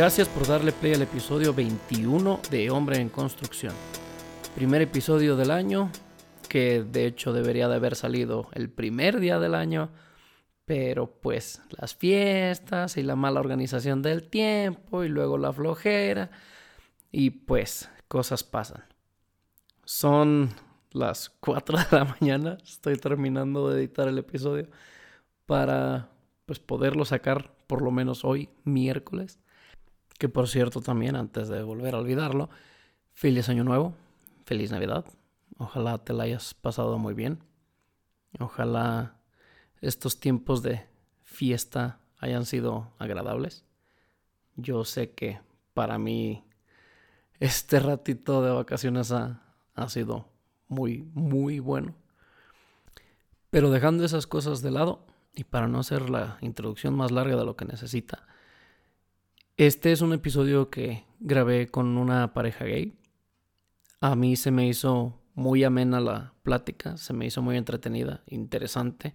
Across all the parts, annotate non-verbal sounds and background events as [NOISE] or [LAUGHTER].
Gracias por darle play al episodio 21 de Hombre en Construcción. Primer episodio del año, que de hecho debería de haber salido el primer día del año, pero pues las fiestas y la mala organización del tiempo y luego la flojera y pues cosas pasan. Son las 4 de la mañana, estoy terminando de editar el episodio para pues poderlo sacar por lo menos hoy, miércoles. Que por cierto también, antes de volver a olvidarlo, feliz año nuevo, feliz Navidad. Ojalá te la hayas pasado muy bien. Ojalá estos tiempos de fiesta hayan sido agradables. Yo sé que para mí este ratito de vacaciones ha, ha sido muy, muy bueno. Pero dejando esas cosas de lado, y para no hacer la introducción más larga de lo que necesita, este es un episodio que grabé con una pareja gay. A mí se me hizo muy amena la plática, se me hizo muy entretenida, interesante.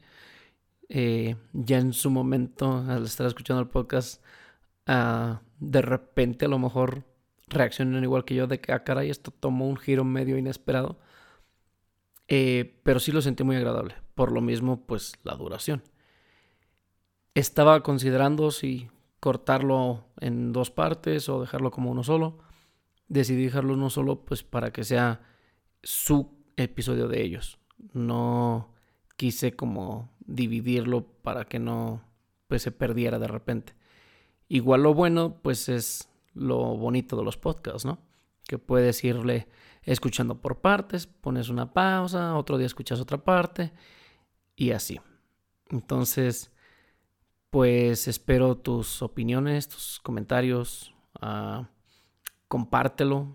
Eh, ya en su momento, al estar escuchando el podcast, uh, de repente a lo mejor reaccionan igual que yo de que, ah, caray, esto tomó un giro medio inesperado. Eh, pero sí lo sentí muy agradable. Por lo mismo, pues la duración. Estaba considerando si cortarlo en dos partes o dejarlo como uno solo. Decidí dejarlo uno solo pues para que sea su episodio de ellos. No quise como dividirlo para que no pues se perdiera de repente. Igual lo bueno pues es lo bonito de los podcasts, ¿no? Que puedes irle escuchando por partes, pones una pausa, otro día escuchas otra parte y así. Entonces, pues espero tus opiniones, tus comentarios. Uh, compártelo,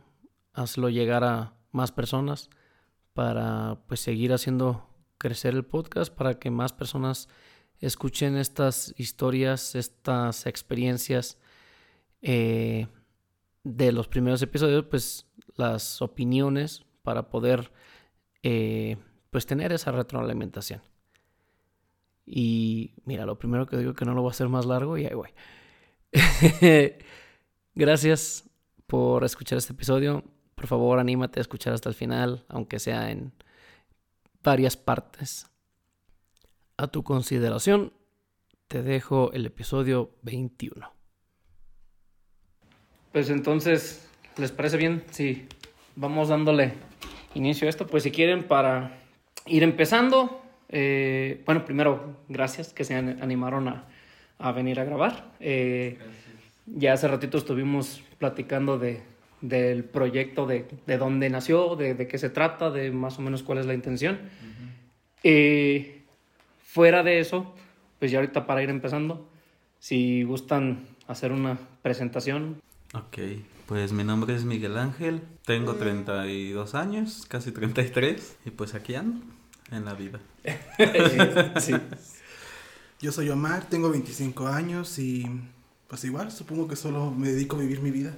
hazlo llegar a más personas para pues seguir haciendo crecer el podcast, para que más personas escuchen estas historias, estas experiencias eh, de los primeros episodios, pues las opiniones para poder eh, pues tener esa retroalimentación. Y mira, lo primero que digo que no lo voy a hacer más largo y ahí voy. [LAUGHS] Gracias por escuchar este episodio. Por favor, anímate a escuchar hasta el final, aunque sea en varias partes. A tu consideración, te dejo el episodio 21. Pues entonces, ¿les parece bien? Sí, vamos dándole inicio a esto. Pues si quieren, para ir empezando, eh, bueno, primero, gracias que se animaron a, a venir a grabar. Eh, ya hace ratito estuvimos platicando de, del proyecto, de, de dónde nació, de, de, qué se trata, de más o menos cuál es la intención. eh, fuera de eso, pues ya ahorita para ir empezando, si gustan hacer una presentación. Ok, pues mi nombre es Miguel Ángel, tengo 32 años, casi 33, y pues aquí ando en la vida. [LAUGHS] sí. Yo soy Omar, tengo 25 años y pues igual supongo que solo me dedico a vivir mi vida.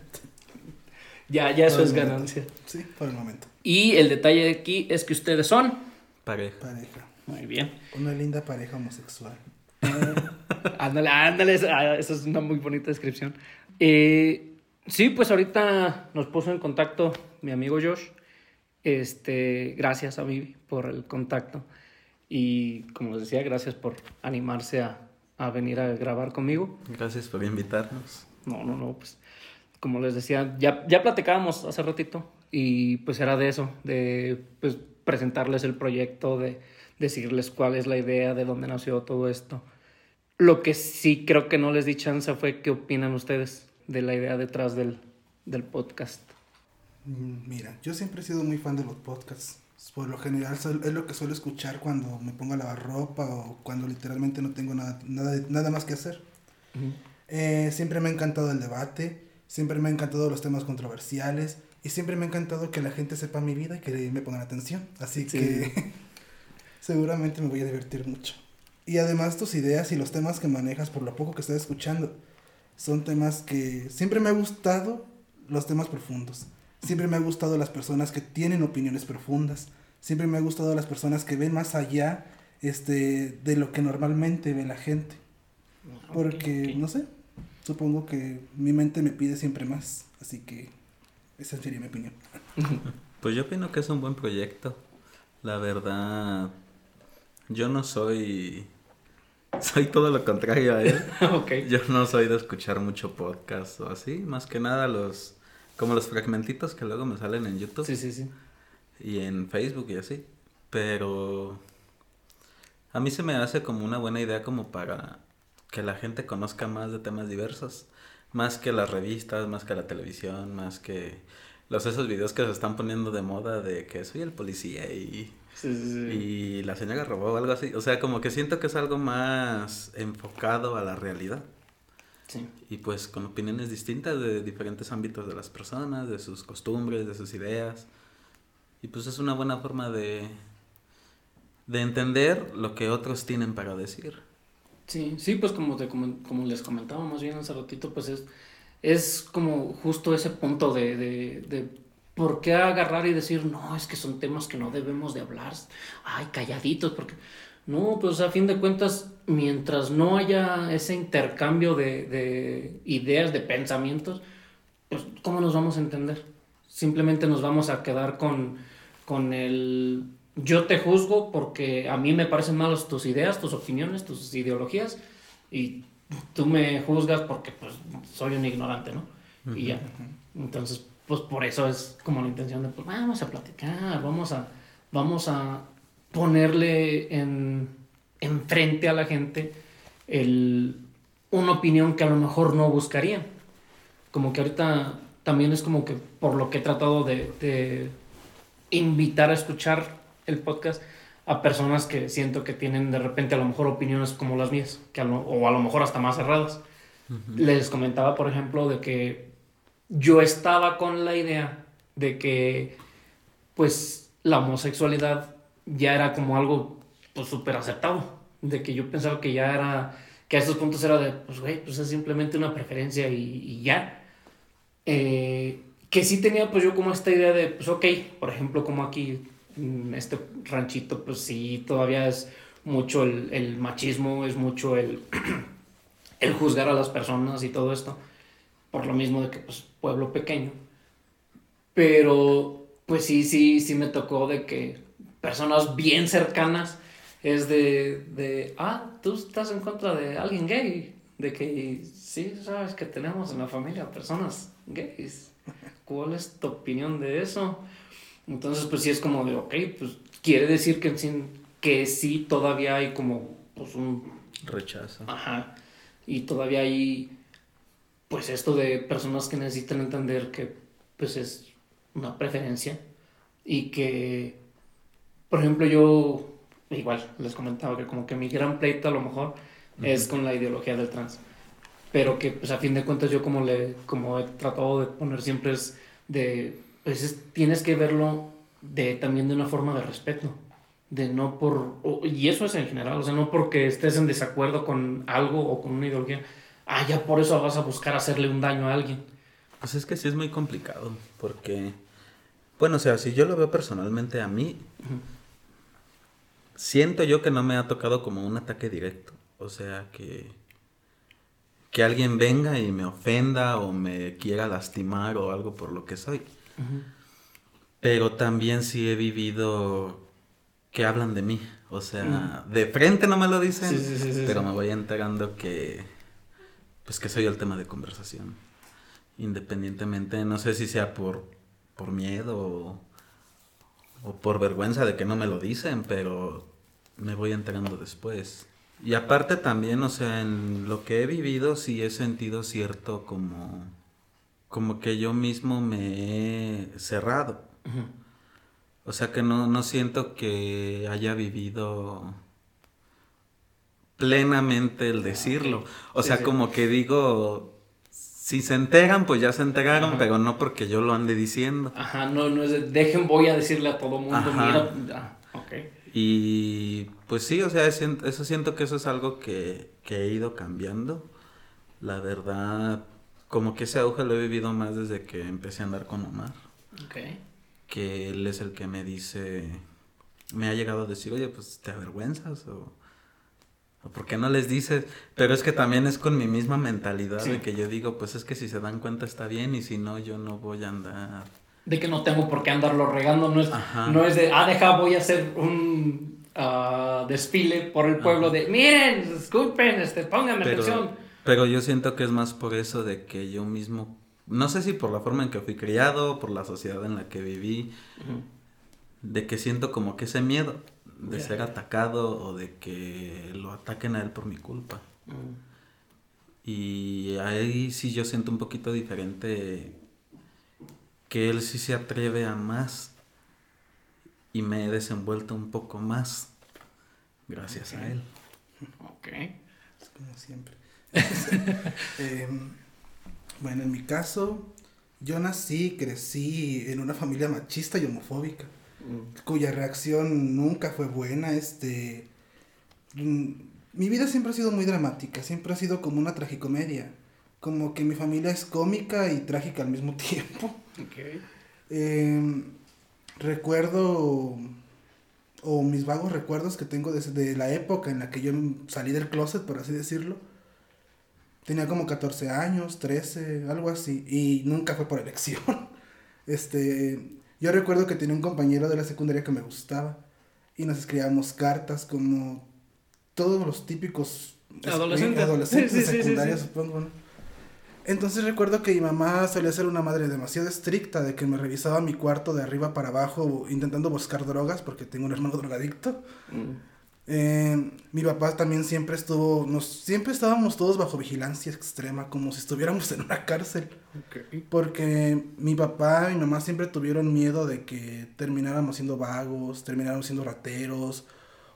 Ya, ya eso es ganancia. Sí, por el momento. Y el detalle de aquí es que ustedes son pareja. Pareja. Muy bien. Una linda pareja homosexual. Eh, [LAUGHS] ándale, ándale, esa es una muy bonita descripción. Eh, sí, pues ahorita nos puso en contacto mi amigo Josh. Este, gracias a mí por el contacto. Y como les decía, gracias por animarse a, a, venir a grabar conmigo. Gracias por invitarnos. No, no, no, pues como les decía, ya, ya platicábamos hace ratito y pues era de eso, de pues, presentarles el proyecto, de decirles cuál es la idea, de dónde nació todo esto. Lo que sí creo que no les di chance fue qué opinan ustedes de la idea detrás del, del podcast. Mira, yo siempre he sido muy fan de los podcasts. Por lo general es lo que suelo escuchar cuando me pongo a lavar ropa o cuando literalmente no tengo nada, nada, nada más que hacer. Uh -huh. eh, siempre me ha encantado el debate, siempre me han encantado los temas controversiales y siempre me ha encantado que la gente sepa mi vida y que me pongan atención. Así sí. que [LAUGHS] seguramente me voy a divertir mucho. Y además tus ideas y los temas que manejas por lo poco que estoy escuchando son temas que siempre me ha gustado los temas profundos. Siempre me ha gustado las personas que tienen opiniones profundas. Siempre me ha gustado las personas que ven más allá este, de lo que normalmente ve la gente. Porque, okay. no sé, supongo que mi mente me pide siempre más, así que esa sería mi opinión. [LAUGHS] Pues yo opino que es un buen proyecto. La verdad, yo no soy... [LAUGHS] Soy todo lo contrario a él. [LAUGHS] ok. Yo no soy de escuchar mucho podcast o así, más que nada los... Como los fragmentitos que luego me salen en YouTube Sí, sí, sí. y en Facebook y así. Pero a mí se me hace como una buena idea como para que la gente conozca más de temas diversos. Más que las revistas, más que la televisión, más que los esos videos que se están poniendo de moda de que soy el policía y, Sí, sí, sí. y la señora robó o algo así. O sea, como que siento que es algo más enfocado a la realidad. Sí. Y pues con opiniones distintas de diferentes ámbitos de las personas, de sus costumbres, de sus ideas. Y pues es una buena forma de, de entender lo que otros tienen para decir. Sí, sí, pues como, te, como, como les comentaba más bien hace ratito, pues es, es como justo ese punto de, de, de por qué agarrar y decir, no, es que son temas que no debemos de hablar, ay, calladitos, porque no, pues a fin de cuentas, mientras no haya ese intercambio de, de ideas, de pensamientos, pues ¿cómo nos vamos a entender? Simplemente nos vamos a quedar con, con el yo te juzgo porque a mí me parecen malas tus ideas, tus opiniones, tus ideologías y tú me juzgas porque pues soy un ignorante, ¿no? Y ya. Entonces, pues por eso es como la intención de pues vamos a platicar, vamos a vamos a ponerle en enfrente a la gente el, una opinión que a lo mejor no buscarían. Como que ahorita también es como que por lo que he tratado de, de invitar a escuchar el podcast a personas que siento que tienen de repente a lo mejor opiniones como las mías, que a lo- o a lo mejor hasta más cerradas. Les comentaba, por ejemplo, de que yo estaba con la idea de que pues la homosexualidad ya era como algo pues súper aceptado, de que yo pensaba que ya era, que a estos puntos era de, pues güey, pues es simplemente una preferencia y, y ya. Eh, que sí tenía pues yo como esta idea de, pues ok, por ejemplo, como aquí en este ranchito, pues sí, todavía es mucho el, el machismo, es mucho el, [CLEARS THROAT] el juzgar a las personas y todo esto, por lo mismo de que pues pueblo pequeño. Pero pues sí, sí, sí me tocó de que personas bien cercanas es de, de, ah, tú estás en contra de alguien gay, de que sí, sabes que tenemos en la familia personas gays. ¿Cuál es tu opinión de eso? Entonces, pues sí es como de, ok, pues quiere decir que, sí- que sí todavía hay como, pues un, Rechazo. ajá, y todavía hay, pues esto de personas que necesitan entender que, pues es una preferencia y que, por ejemplo, yo, igual, les comentaba que como que mi gran pleito a lo mejor es con la ideología del trans. Pero que pues a fin de cuentas yo como le como he tratado de poner siempre es de pues es- tienes que verlo de también de una forma de respeto. De no por y eso es en general o sea no porque estés en desacuerdo con algo o con una ideología ah ya por eso vas a buscar hacerle un daño a alguien Pues es que sí es muy complicado, porque, bueno, o sea, si yo lo veo personalmente a mí, siento yo que no me ha tocado como un ataque directo. O sea, que, que alguien venga y me ofenda o me quiera lastimar o algo por lo que soy. Pero también sí he vivido que hablan de mí. O sea, de frente no me lo dicen, Sí, sí, sí, sí, pero me voy enterando que, pues que soy el tema de conversación. Independientemente, no sé si sea por, por miedo o, o por vergüenza de que no me lo dicen, pero me voy enterando después. Y aparte también, o sea, en lo que he vivido sí he sentido cierto como, como que yo mismo me he cerrado. O sea que no, no siento que haya vivido plenamente el decirlo. O Sí, sea, sí. como que digo, si se enteran, pues ya se enteraron, Ajá. pero no porque yo lo ande diciendo. ajá no no es de, dejen voy a decirle a todo mundo Ajá. mira ah, Y pues sí, o sea, eso siento que eso es algo que, que he ido cambiando. La verdad, como que ese auge lo he vivido más desde que empecé a andar con Omar. ok que él es el que me dice, me ha llegado a decir, oye, pues te avergüenzas o ¿Por qué no les dices? Pero es que también es con mi misma mentalidad de que yo digo, pues es que si se dan cuenta está bien y si no, yo no voy a andar. De que no tengo por qué andarlo regando, no es, no es de, ah, deja, voy a hacer un uh, desfile por el pueblo de, miren, disculpen, este, pónganme atención. Pero yo siento que es más por eso de que yo mismo, no sé si por la forma en que fui criado, por la sociedad en la que viví, de que siento como que ese miedo de ser atacado o de que lo ataquen a él por mi culpa. Y ahí sí yo siento un poquito diferente que él sí se atreve a más y me he desenvuelto un poco más gracias a él. Ok. Es como siempre. [LAUGHS] Em, bueno, en mi caso, yo nací, crecí en una familia machista y homofóbica cuya reacción nunca fue buena. Este, mm, mi vida siempre ha sido muy dramática, siempre ha sido como una tragicomedia, como que mi familia es cómica y trágica al mismo [LAUGHS] tiempo. Em, recuerdo, o mis vagos recuerdos que tengo desde la época en la que yo salí del closet, por así decirlo. Tenía como 14 años, 13, algo así, y nunca fue por elección. [LAUGHS] Este, yo recuerdo que tenía un compañero de la secundaria que me gustaba y nos escribíamos cartas como todos los típicos adolescentes, [LAUGHS] adolescentes secundarios, supongo. Entonces recuerdo que mi mamá solía ser una madre demasiado estricta, de que me revisaba mi cuarto de arriba para abajo intentando buscar drogas, porque tengo un hermano [LAUGHS] drogadicto. Mm. Eh, mi papá también siempre estuvo, nos, siempre estábamos todos bajo vigilancia extrema, como si estuviéramos en una cárcel. Porque mi papá y mi mamá siempre tuvieron miedo de que termináramos siendo vagos, termináramos siendo rateros,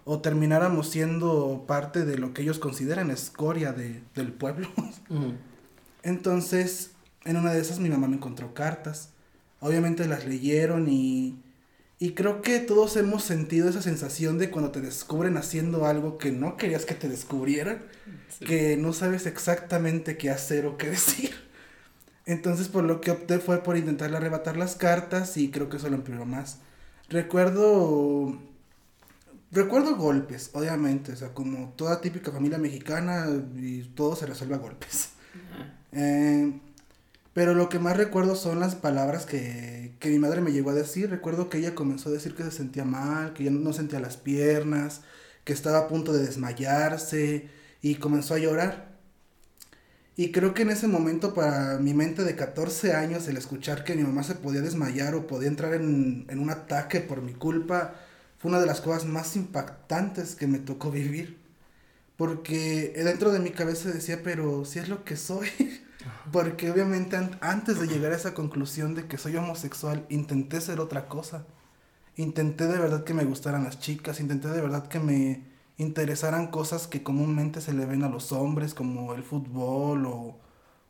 o termináramos siendo parte de lo que ellos consideran escoria de, del pueblo. Entonces, en una de esas mi mamá me encontró cartas. Obviamente las leyeron y y creo que todos hemos sentido esa sensación de cuando te descubren haciendo algo que no querías que te descubrieran, que no sabes exactamente qué hacer o qué [LAUGHS] decir. Entonces por lo que opté fue por intentarle arrebatar las cartas y creo que eso lo empeoró más. Recuerdo... Recuerdo golpes, obviamente, o sea, como toda típica familia mexicana y todo se resuelve a golpes. Eh, pero lo que más recuerdo son las palabras que, que mi madre me llegó a decir. Recuerdo que ella comenzó a decir que se sentía mal, que ya no sentía las piernas, que estaba a punto de desmayarse y comenzó a llorar. Y creo que en ese momento para mi mente de 14 años el escuchar que mi mamá se podía desmayar o podía entrar en, en un ataque por mi culpa fue una de las cosas más impactantes que me tocó vivir. Porque dentro de mi cabeza decía, pero si es lo que soy. [LAUGHS] Porque obviamente antes de llegar a esa conclusión de que soy homosexual, intenté ser otra cosa. Intenté de verdad que me gustaran las chicas, intenté de verdad que me interesaran cosas que comúnmente se le ven a los hombres, como el fútbol o,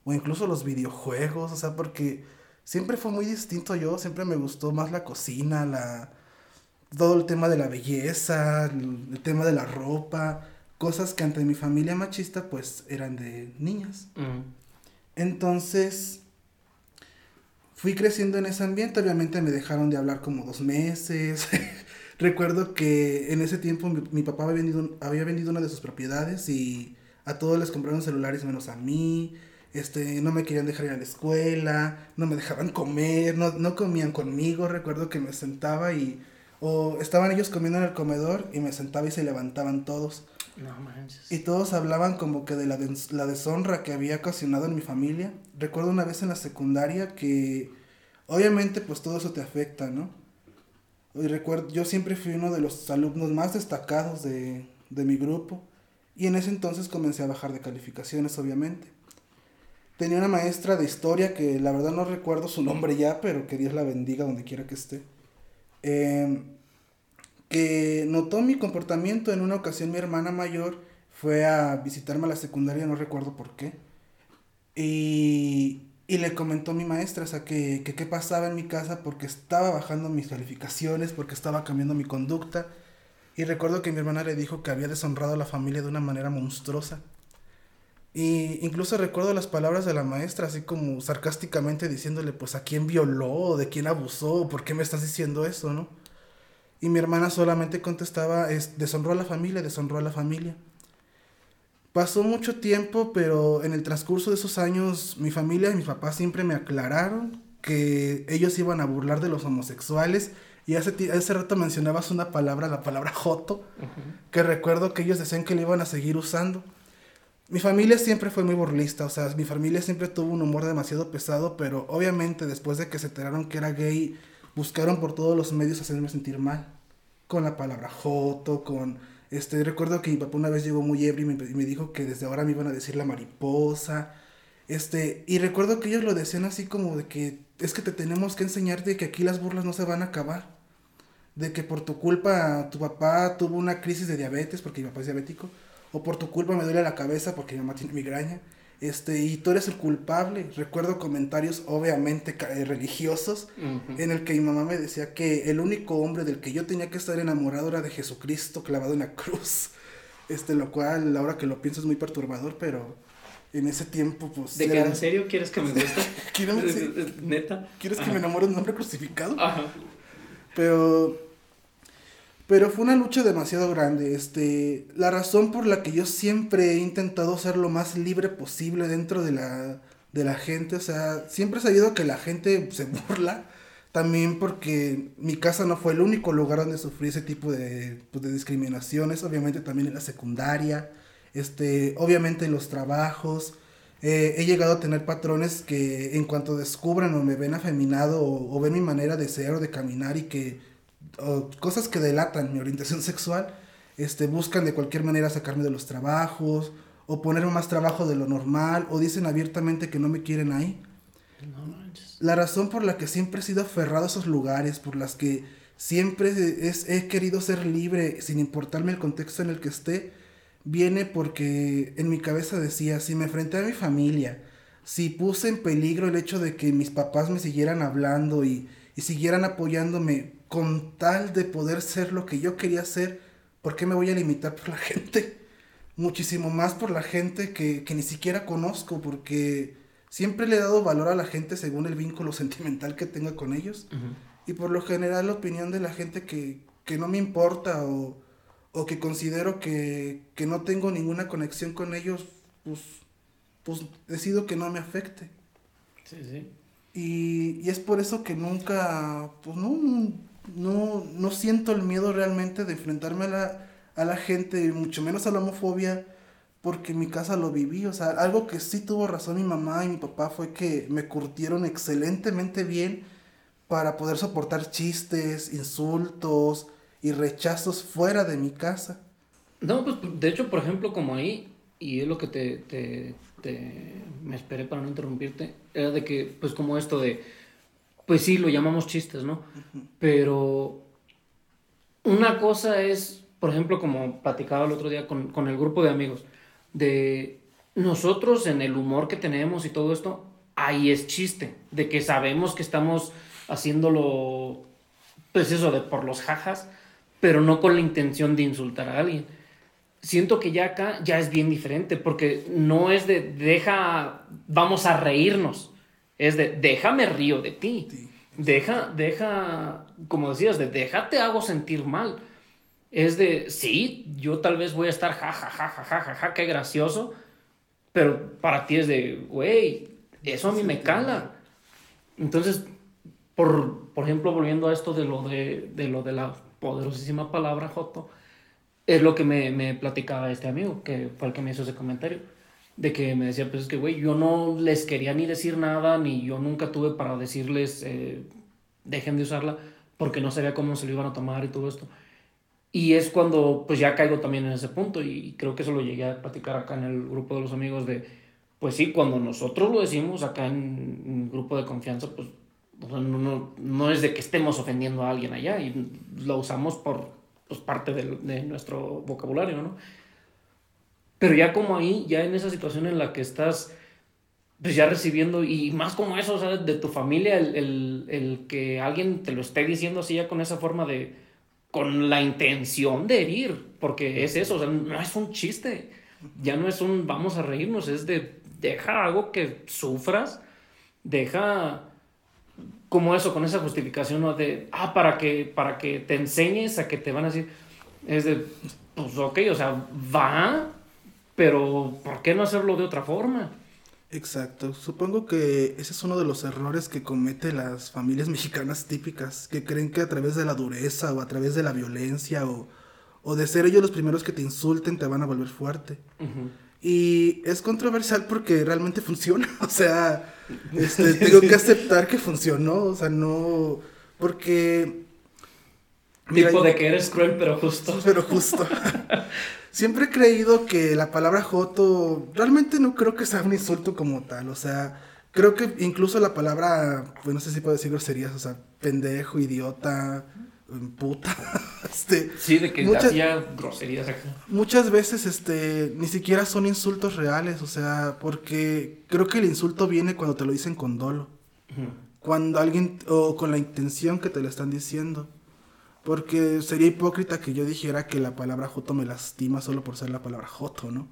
o incluso los videojuegos, o sea, porque siempre fue muy distinto yo, siempre me gustó más la cocina, la todo el tema de la belleza, el, tema de la ropa, cosas que ante mi familia machista pues eran de niñas. Entonces, fui creciendo en ese ambiente, obviamente me dejaron de hablar como dos meses. [LAUGHS] Recuerdo que en ese tiempo mi, papá había vendido, había vendido una de sus propiedades y a todos les compraron celulares menos a mí. Este, no me querían dejar ir a la escuela, no me dejaban comer, no, no comían conmigo. Recuerdo que me sentaba y o estaban ellos comiendo en el comedor y me sentaba y se levantaban todos. No manches. Y todos hablaban como que de la, deshonra que había ocasionado en mi familia. Recuerdo una vez en la secundaria que obviamente pues todo eso te afecta, ¿no? Y recuerdo, yo siempre fui uno de los alumnos más destacados de, de mi grupo y en ese entonces comencé a bajar de calificaciones, obviamente. Tenía una maestra de historia que la verdad no recuerdo su nombre ya, pero que Dios la bendiga donde quiera que esté. Eh, que notó mi comportamiento. En una ocasión mi hermana mayor fue a visitarme a la secundaria, no recuerdo por qué. Y, y le comentó mi maestra, o sea, que, que qué pasaba en mi casa porque estaba bajando mis calificaciones, porque estaba cambiando mi conducta. Y recuerdo que mi hermana le dijo que había deshonrado a la familia de una manera monstruosa. Y incluso recuerdo las palabras de la maestra, así como sarcásticamente diciéndole, pues, ¿a quién violó? ¿De quién abusó? ¿Por qué me estás diciendo eso, no? Y mi hermana solamente contestaba, es, deshonró a la familia, deshonró a la familia. Pasó mucho tiempo, pero en el transcurso de esos años mi familia y mis papás siempre me aclararon que ellos iban a burlar de los homosexuales. Y hace, hace rato mencionabas una palabra, la palabra joto, que recuerdo que ellos decían que le iban a seguir usando. Mi familia siempre fue muy burlista, o sea, mi familia siempre tuvo un humor demasiado pesado, pero obviamente después de que se enteraron que era gay, buscaron por todos los medios hacerme sentir mal. Con la palabra joto, con este, recuerdo que mi papá una vez llegó muy ebrio y me, dijo que desde ahora me iban a decir la mariposa. Este, y recuerdo que ellos lo decían así como de que es que te tenemos que enseñar de que aquí las burlas no se van a acabar. De que por tu culpa tu papá tuvo una crisis de diabetes porque mi papá es diabético. O por tu culpa me duele la cabeza porque mi mamá tiene migraña este, y tú eres el culpable. Recuerdo comentarios obviamente eh, religiosos en el que mi mamá me decía que el único hombre del que yo tenía que estar enamorado era de Jesucristo clavado en la cruz. [LAUGHS] Este, lo cual ahora que lo pienso es muy perturbador, pero en ese tiempo pues... ¿De que en serio quieres que me guste? [LAUGHS] [LAUGHS] ¿Neta? ¿Quieres que me enamore de un hombre crucificado? Ajá. Pero pero fue una lucha demasiado grande. Este, la razón por la que yo siempre he intentado ser lo más libre posible dentro de la, de la gente, o sea, siempre he sabido que la gente se burla. También porque mi casa no fue el único lugar donde sufrí ese tipo de, pues, de discriminaciones. Obviamente también en la secundaria, este, obviamente en los trabajos. Eh, he llegado a tener patrones que en cuanto descubran o me ven afeminado o, o ven mi manera de ser o de caminar y que cosas que delatan mi orientación sexual, este, buscan de cualquier manera sacarme de los trabajos, o ponerme más trabajo de lo normal, o dicen abiertamente que no me quieren ahí. la razón por la que siempre he sido aferrado a esos lugares, por las que siempre es, he querido ser libre sin importarme el contexto en el que esté, viene porque en mi cabeza decía, si me enfrenté a mi familia, si puse en peligro el hecho de que mis papás me siguieran hablando y, y siguieran apoyándome con tal de poder ser lo que yo quería ser, ¿por qué me voy a limitar por la [LAUGHS] gente? Muchísimo más por la gente que, ni siquiera conozco, porque siempre le he dado valor a la gente según el vínculo [LAUGHS] sentimental que tenga con ellos. Y por lo general la opinión de la gente que, no me importa o, que considero que, que, no tengo ninguna conexión con ellos, pues, pues decido que no me afecte. Sí, sí. Y, y, es por eso que nunca, pues no, no, no siento el miedo realmente de enfrentarme a la, a la gente, mucho menos a la homofobia, porque en mi casa lo viví. O sea, algo que sí tuvo razón mi mamá y mi papá fue que me curtieron excelentemente bien para poder soportar chistes, insultos y rechazos fuera de mi casa. No, pues de hecho, por ejemplo, como ahí, y es lo que te, te, te me esperé para no interrumpirte, era de que, pues como esto de, pues sí, lo llamamos chistes, ¿no? Pero una cosa es, por ejemplo, como platicaba el otro día con, con el grupo de amigos, de nosotros en el humor que tenemos y todo esto, ahí es chiste, de que sabemos que estamos haciéndolo, pues eso, de por los jajas, pero no con la intención de insultar a alguien. Siento que ya acá ya es bien diferente, porque no es de deja, vamos a reírnos, es de déjame río de ti. Deja, deja, como decías, de déjate hago sentir mal. Es de, sí, yo tal vez voy a estar ja, ja, ja, ja, ja, ja, ja, qué gracioso, pero para ti es de, güey, eso a mí me cala. Entonces, por, por ejemplo, volviendo a esto de lo de, de lo de la poderosísima palabra Joto, es lo que me, me, platicaba este amigo, que fue el que me hizo ese comentario, de que me decía, pues es que, güey, yo no les quería ni decir nada, ni yo nunca tuve para decirles, eh, dejen de usarla, porque no sabía cómo se lo iban a tomar y todo esto. Y es cuando, pues ya caigo también en ese punto, y creo que eso lo llegué a platicar acá en el grupo de los amigos, de, pues sí, cuando nosotros lo decimos acá en un grupo de confianza, pues no, no, no es de que estemos ofendiendo a alguien allá, y lo usamos por pues, parte de, de, nuestro vocabulario, ¿no? Pero ya como ahí, ya en esa situación en la que estás, pues ya recibiendo, y más como eso, o sea, de tu familia, el, el, el que alguien te lo esté diciendo así ya con esa forma de, con la intención de herir, porque es eso, o sea, no es un chiste, ya no es un vamos a reírnos, es de deja algo que sufras, deja como eso, con esa justificación, ¿no? De, ah, para que, para que te enseñes a que te van a decir, es de, pues ok, o sea, va, Pero, ¿por qué no hacerlo de otra forma? Exacto. Supongo que ese es uno de los errores que cometen las familias [LAUGHS] mexicanas típicas, que creen que a través de la dureza o a través de la violencia o, o de ser ellos los primeros que te insulten te van a volver fuerte. Y es controversial porque realmente funciona. [LAUGHS] O sea, [LAUGHS] este, tengo que aceptar que funcionó. O sea, no. Porque. tipo de que eres cruel, pero justo. Pero justo. Siempre he creído que la palabra joto. Realmente no creo que sea un insulto como tal. O sea, creo que incluso la palabra. Pues no sé si puedo decir groserías. O sea, pendejo, idiota puta. [LAUGHS] este, sí, de que hacía groserías acá. Muchas veces este ni siquiera son insultos reales, o sea, porque creo que el insulto viene cuando te lo dicen con dolo. Cuando alguien o con la intención que te lo están diciendo. Porque sería hipócrita que yo dijera que la palabra joto me lastima solo por ser la palabra joto, ¿no?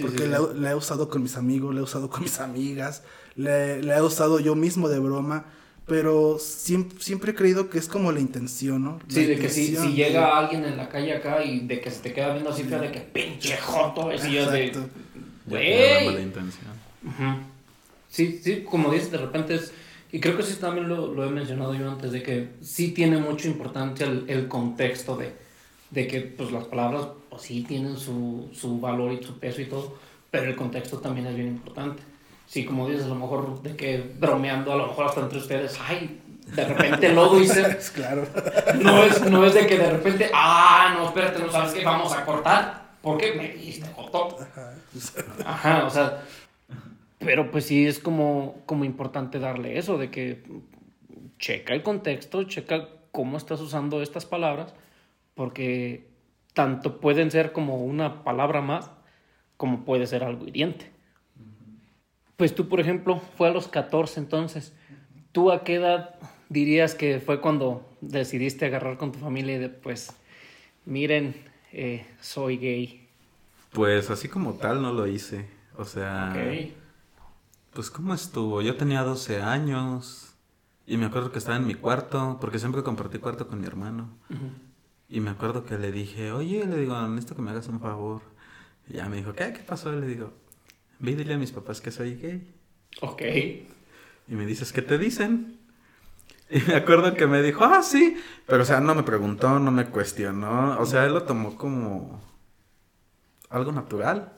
porque la, he usado con mis amigos, la he usado con mis amigas, la he usado yo mismo de broma pero siempre, siempre, he creído que es como la intención, ¿no? sí, de que si, si llega alguien en la calle acá y de que se te queda viendo así de que pinche joto, es y de... Güey. la intención. Sí, sí, como dices, de repente es... Y creo que sí también lo, lo, he mencionado yo antes, de que sí tiene mucha importancia el, el contexto de, de, que pues las palabras pues, sí tienen su, su valor y su peso y todo, pero el contexto también es bien importante sí, como dices, a lo mejor de que bromeando, a lo mejor hasta entre ustedes, ay, de repente lo hice. [LAUGHS] claro. No es, no es de que de repente, ah, no, espérate, no sabes qué, vamos a cortar. Porque me dijiste joto. Ajá. o sea. Pero pues sí es como, como importante darle eso, de que checa el contexto, checa cómo estás usando estas palabras, porque tanto pueden ser como una palabra más, como puede ser algo hiriente. Pues tú, por ejemplo, fue a los 14 entonces. ¿Tú a qué edad dirías que fue cuando decidiste agarrar con tu familia y de, pues, miren, eh, soy gay? Pues así como tal no lo hice. O sea, pues ¿cómo estuvo? Yo tenía 12 años y me acuerdo que estaba en mi cuarto, porque siempre compartí cuarto con mi hermano. Y me acuerdo que le dije, oye, le digo, necesito que me hagas un favor. Y ya me dijo, ¿qué? ¿Qué pasó? Le digo, Ve y dile a mis papás que soy gay. Ok. Y me dices, ¿qué te dicen? Y me acuerdo que me dijo, ah, sí. Pero, o sea, no me preguntó, no me cuestionó. O sea, él lo tomó como algo natural.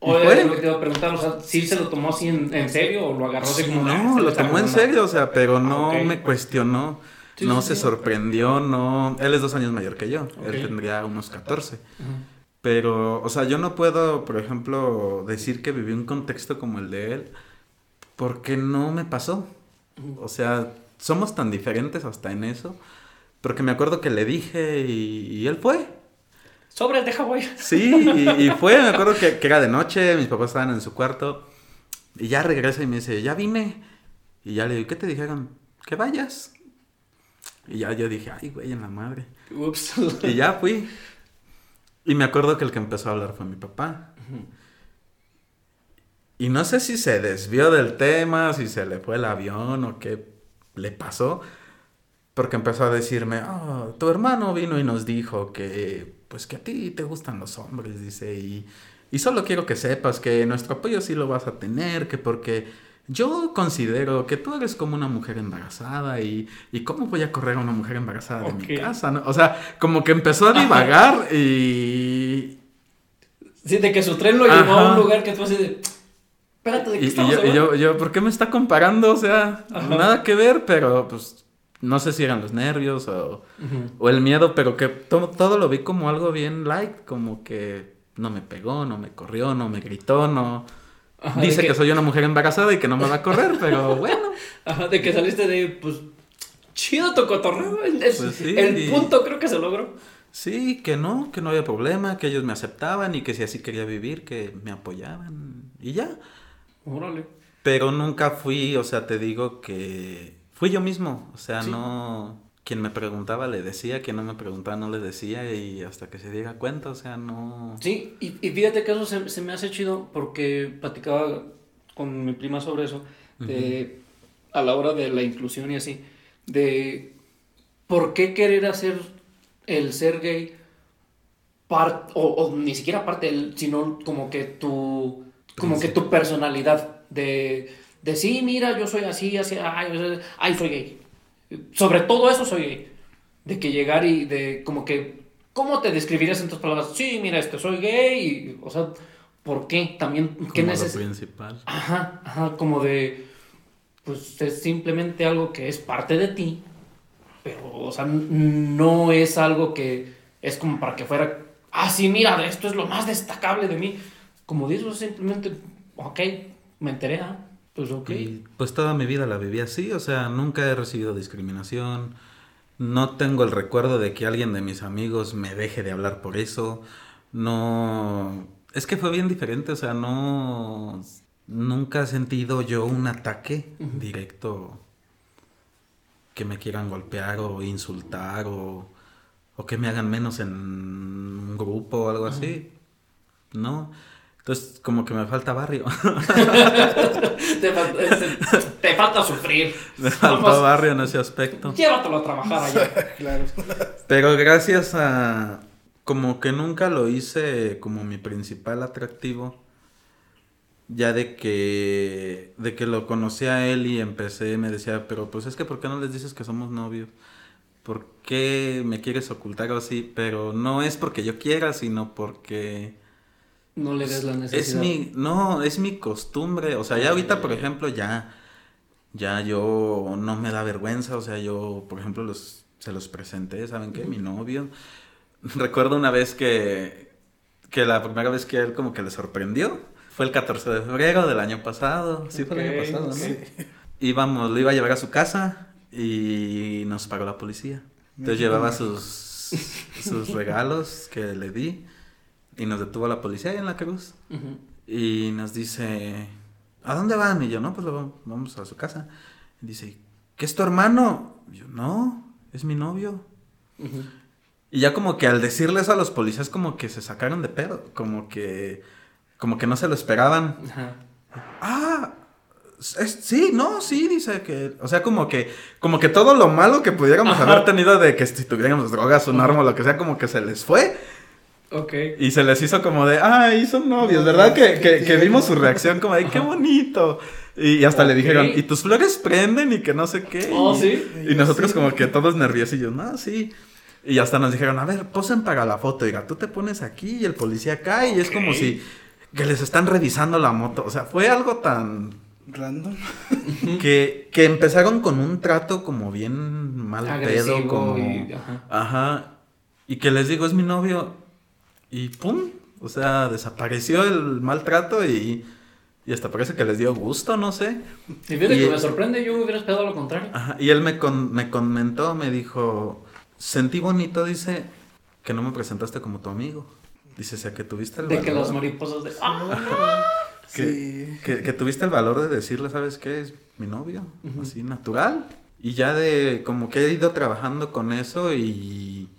O te iba a preguntar, o sea, ¿sí se lo tomó así en, serio o lo agarró así como... No, lo tomó en serio, o sea, pero no me cuestionó. no se sorprendió, no... Él es dos años mayor que yo. Él tendría unos 14. Pero, o sea, yo no puedo, por ejemplo, decir que viví un contexto como el de él, porque no me pasó. O sea, somos tan diferentes hasta en eso, porque me acuerdo que le dije y, él fue. Sobre, deja voy. Sí, y, fue, me acuerdo que, era de noche, mis papás estaban en su cuarto, y ya regresa y me dice, ya vine. Y ya le digo, ¿qué te dijeron? Que vayas. Y ya yo dije, ay, güey, en la madre. Ups. Y ya fui. Y me acuerdo que el que empezó a hablar fue mi papá. Y no sé si se desvió del tema, si se le fue el avión o qué le pasó. Porque empezó a decirme, oh, tu hermano vino y nos dijo que, pues que a ti te gustan los hombres, dice, y, y solo quiero que sepas que nuestro apoyo sí lo vas a tener, que porque yo considero que tú eres como una mujer embarazada y, y ¿cómo voy a correr a una mujer embarazada de mi casa? ¿no? O sea, como que empezó a divagar y... Sí, de que su tren lo llevó a un lugar que tú así de... Espérate, ¿de qué y, y, yo, y yo, yo, ¿por qué me está comparando? O sea, nada que ver, pero pues no sé si eran los nervios o, o el miedo, pero que todo, todo lo vi como algo bien light, como que no me pegó, no me corrió, no me gritó, no... Dice que... soy una mujer embarazada y que no me va a correr, pero [LAUGHS] bueno. Ajá, de que saliste de, pues, chido tu cotorreo. El, pues el punto creo que se logró. Sí, que no, que no había problema, que ellos me aceptaban y que si así quería vivir, que me apoyaban y ya. Órale. Pero nunca fui, o sea, te digo que fui yo mismo, o sea, no quien me preguntaba le decía, quien no me preguntaba no le decía y hasta que se diera cuenta, o sea, no... Sí, y, y fíjate que eso se, me hace chido porque platicaba con mi prima sobre eso, de, a la hora de la inclusión y así, de por qué querer hacer el ser gay o ni siquiera parte, sino como que tu, como que tu personalidad de, de sí, mira, yo soy así, así, ay, ay, soy gay. Sobre todo eso soy gay. De que llegar y de como que, ¿cómo te describirías en tus palabras? Sí, mira, este, soy gay, y, o sea, ¿por qué? También, ¿qué Como lo neces- principal. Ajá, ajá, como de, pues es simplemente algo que es parte de ti, pero, o sea, no es algo que es como para que fuera, ah, sí, mira, esto es lo más destacable de mí. Como dices, simplemente, ok, me enteré, ah, pues ok. Y pues toda mi vida la viví así, o sea, nunca he recibido discriminación. No tengo el recuerdo de que alguien de mis amigos me deje de hablar por eso. No. Es que fue bien diferente, o sea, no. Nunca he sentido yo un ataque directo que me quieran golpear o insultar o, o que me hagan menos en un grupo o algo así. No. Entonces, como que me falta barrio. [LAUGHS] te, falta, te falta sufrir. [LAUGHS] Me faltó Vamos, barrio en ese aspecto. Llévatelo a trabajar allá. [LAUGHS] claro. Pero gracias a... Como que nunca lo hice como mi principal atractivo. Ya de que... De que lo conocí a él y empecé, me decía, pero pues es que ¿por qué no les dices que somos novios? ¿Por qué me quieres ocultar o así? Pero no es porque yo quiera, sino porque... No le des la necesidad. Es mi, no, es mi costumbre. O sea, ya ahorita, por ejemplo, ya, ya yo no me da vergüenza. O sea, yo, por ejemplo, los, se los presenté, ¿saben qué? Mi novio. [LAUGHS] Recuerdo una vez que, que la primera vez que él como que le sorprendió fue el 14 de febrero del año pasado. Sí, fue el año pasado, ¿no? sí. Íbamos, lo iba a llevar a su casa y nos paró la policía. Entonces llevaba sus, sus regalos que le di y nos detuvo la policía ahí en la cruz. Y nos dice, ¿a dónde van? Y yo, no, pues lo- vamos a su casa. Y dice, ¿qué es tu hermano? Y yo, no, es mi novio. Y ya como que al decirle eso a los policías como que se sacaron de pedo, como que, como que no se lo esperaban. Ah, es- sí, no, sí, dice que, o sea, como que, como que todo lo malo que pudiéramos Ajá. haber tenido de que si tuviéramos drogas, un arma o lo que sea, como que se les fue. Ok. Y se les hizo como de, ay, son novios, ¿verdad? Que, que, que vimos su reacción como de, qué bonito. Y hasta le Ok. dijeron, y tus flores prenden y que no sé qué. Oh, Y- sí. Y nosotros como que todos nerviosillos, no, sí. Y hasta nos dijeron, a ver, posen para la foto. Diga, tú te pones aquí y el policía acá. Y es como si que les están revisando la moto. O sea, fue algo tan... Random. [LAUGHS] Que, que empezaron con un trato como bien mal pedo, Agresivo como... y- ajá. Ajá. Y que les digo, es mi novio. Y pum. O sea, desapareció el maltrato y, y hasta parece que les dio gusto, no sé. Y fíjate Y- que me sorprende, yo hubiera esperado lo contrario. Ajá. Y él me, con- me comentó, me dijo, sentí bonito, dice, que no me presentaste como tu amigo. Dice, o sea, que tuviste el De que valor. las mariposas de. ¡Ah! [LAUGHS] Que, Sí. que, que tuviste el valor de decirle, ¿sabes qué? Es mi novio, así natural. Y ya de como que he ido trabajando con eso y,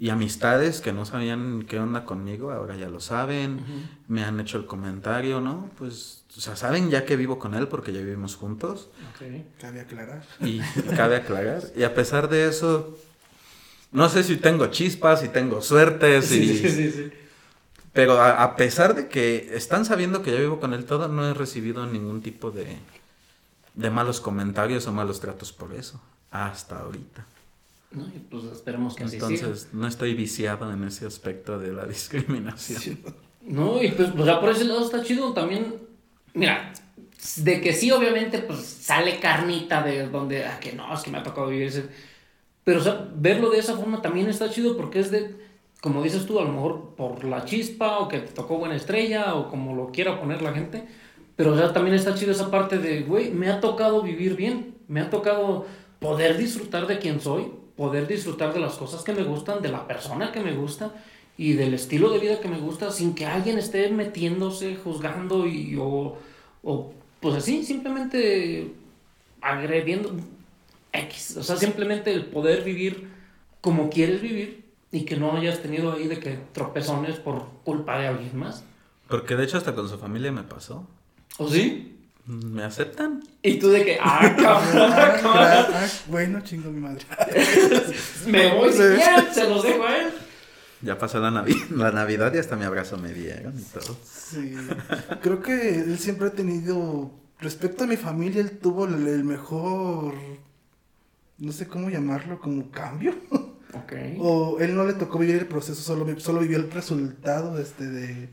y amistades que no sabían qué onda conmigo, ahora ya lo saben, me han hecho el comentario, ¿no? Pues, o sea, saben ya que vivo con él porque ya vivimos juntos Ok. Cabe aclarar. y, y cabe aclarar. Y a pesar de eso, no sé si tengo chispas, si tengo suerte, si... Sí, sí, sí, sí. Pero a, a pesar de que están sabiendo que yo vivo con él todo, no he recibido ningún tipo de, de malos comentarios o malos tratos por eso. Hasta ahorita. No, y pues esperemos que así Entonces, no estoy viciado en ese aspecto de la [LAUGHS] discriminación. siga. No, y pues, o sea, por ese lado está chido también. Mira, de que sí, obviamente, pues sale carnita de donde, ah, que no, es que me ha tocado vivir ese. Pero, o sea, verlo de esa forma también está chido porque es de, como dices tú, a lo mejor por la chispa o que te tocó buena estrella o como lo quiera poner la gente. Pero, o sea, también está chido esa parte de, güey, me ha tocado vivir bien. Me ha tocado poder disfrutar de quien soy, poder disfrutar de las cosas que me gustan, de la persona que me gusta y del estilo de vida que me gusta sin que alguien esté metiéndose, juzgando y o, o pues así, simplemente agrediendo X. O sea, simplemente el poder vivir como quieres vivir y que no hayas tenido ahí de que tropezones por culpa de alguien más. Porque de hecho hasta con su familia me pasó. ¿O sí? ¿Me aceptan? Y tú de que, ah, Ah, [LAUGHS] cabrón, cabrón, claro. Ah, bueno, chingo mi madre. [LAUGHS] me voy si quieren, se los dejo a él. Ya pasó la, Navi la Navidad y hasta mi abrazo me dieron y todo. Sí. Creo que él siempre ha tenido. Respecto a mi familia, él tuvo el, el mejor. No sé cómo llamarlo, como cambio. Ok. [LAUGHS] O él no le tocó vivir el proceso, solo, solo vivió el resultado este, de,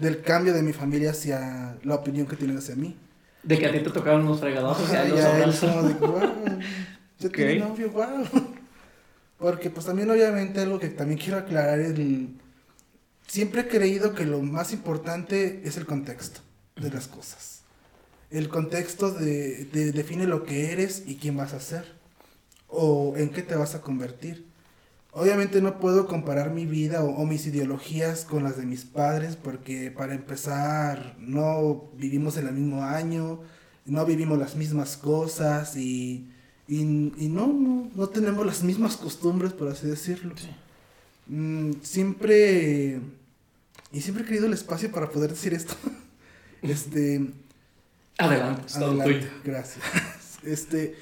del cambio de mi familia hacia la opinión que tienen hacia mí. De que a ti te tocaron unos fregadazos y a él como de, wow, ya [LAUGHS] Ok. tiene novio, wow. Porque pues también obviamente algo que también quiero aclarar es el... Siempre he creído que lo más importante es el contexto de las cosas. El contexto de, de- define lo que eres y quién vas a ser. O en qué te vas a convertir. Obviamente no puedo comparar mi vida o, o mis ideologías con las de mis padres porque para empezar no vivimos en el mismo año, no vivimos las mismas cosas y, y, y no, no, no tenemos las mismas costumbres, por así decirlo. Mm, siempre, y siempre he querido el espacio para poder decir esto. [LAUGHS] este, Adelante, gracias. [LAUGHS] Este,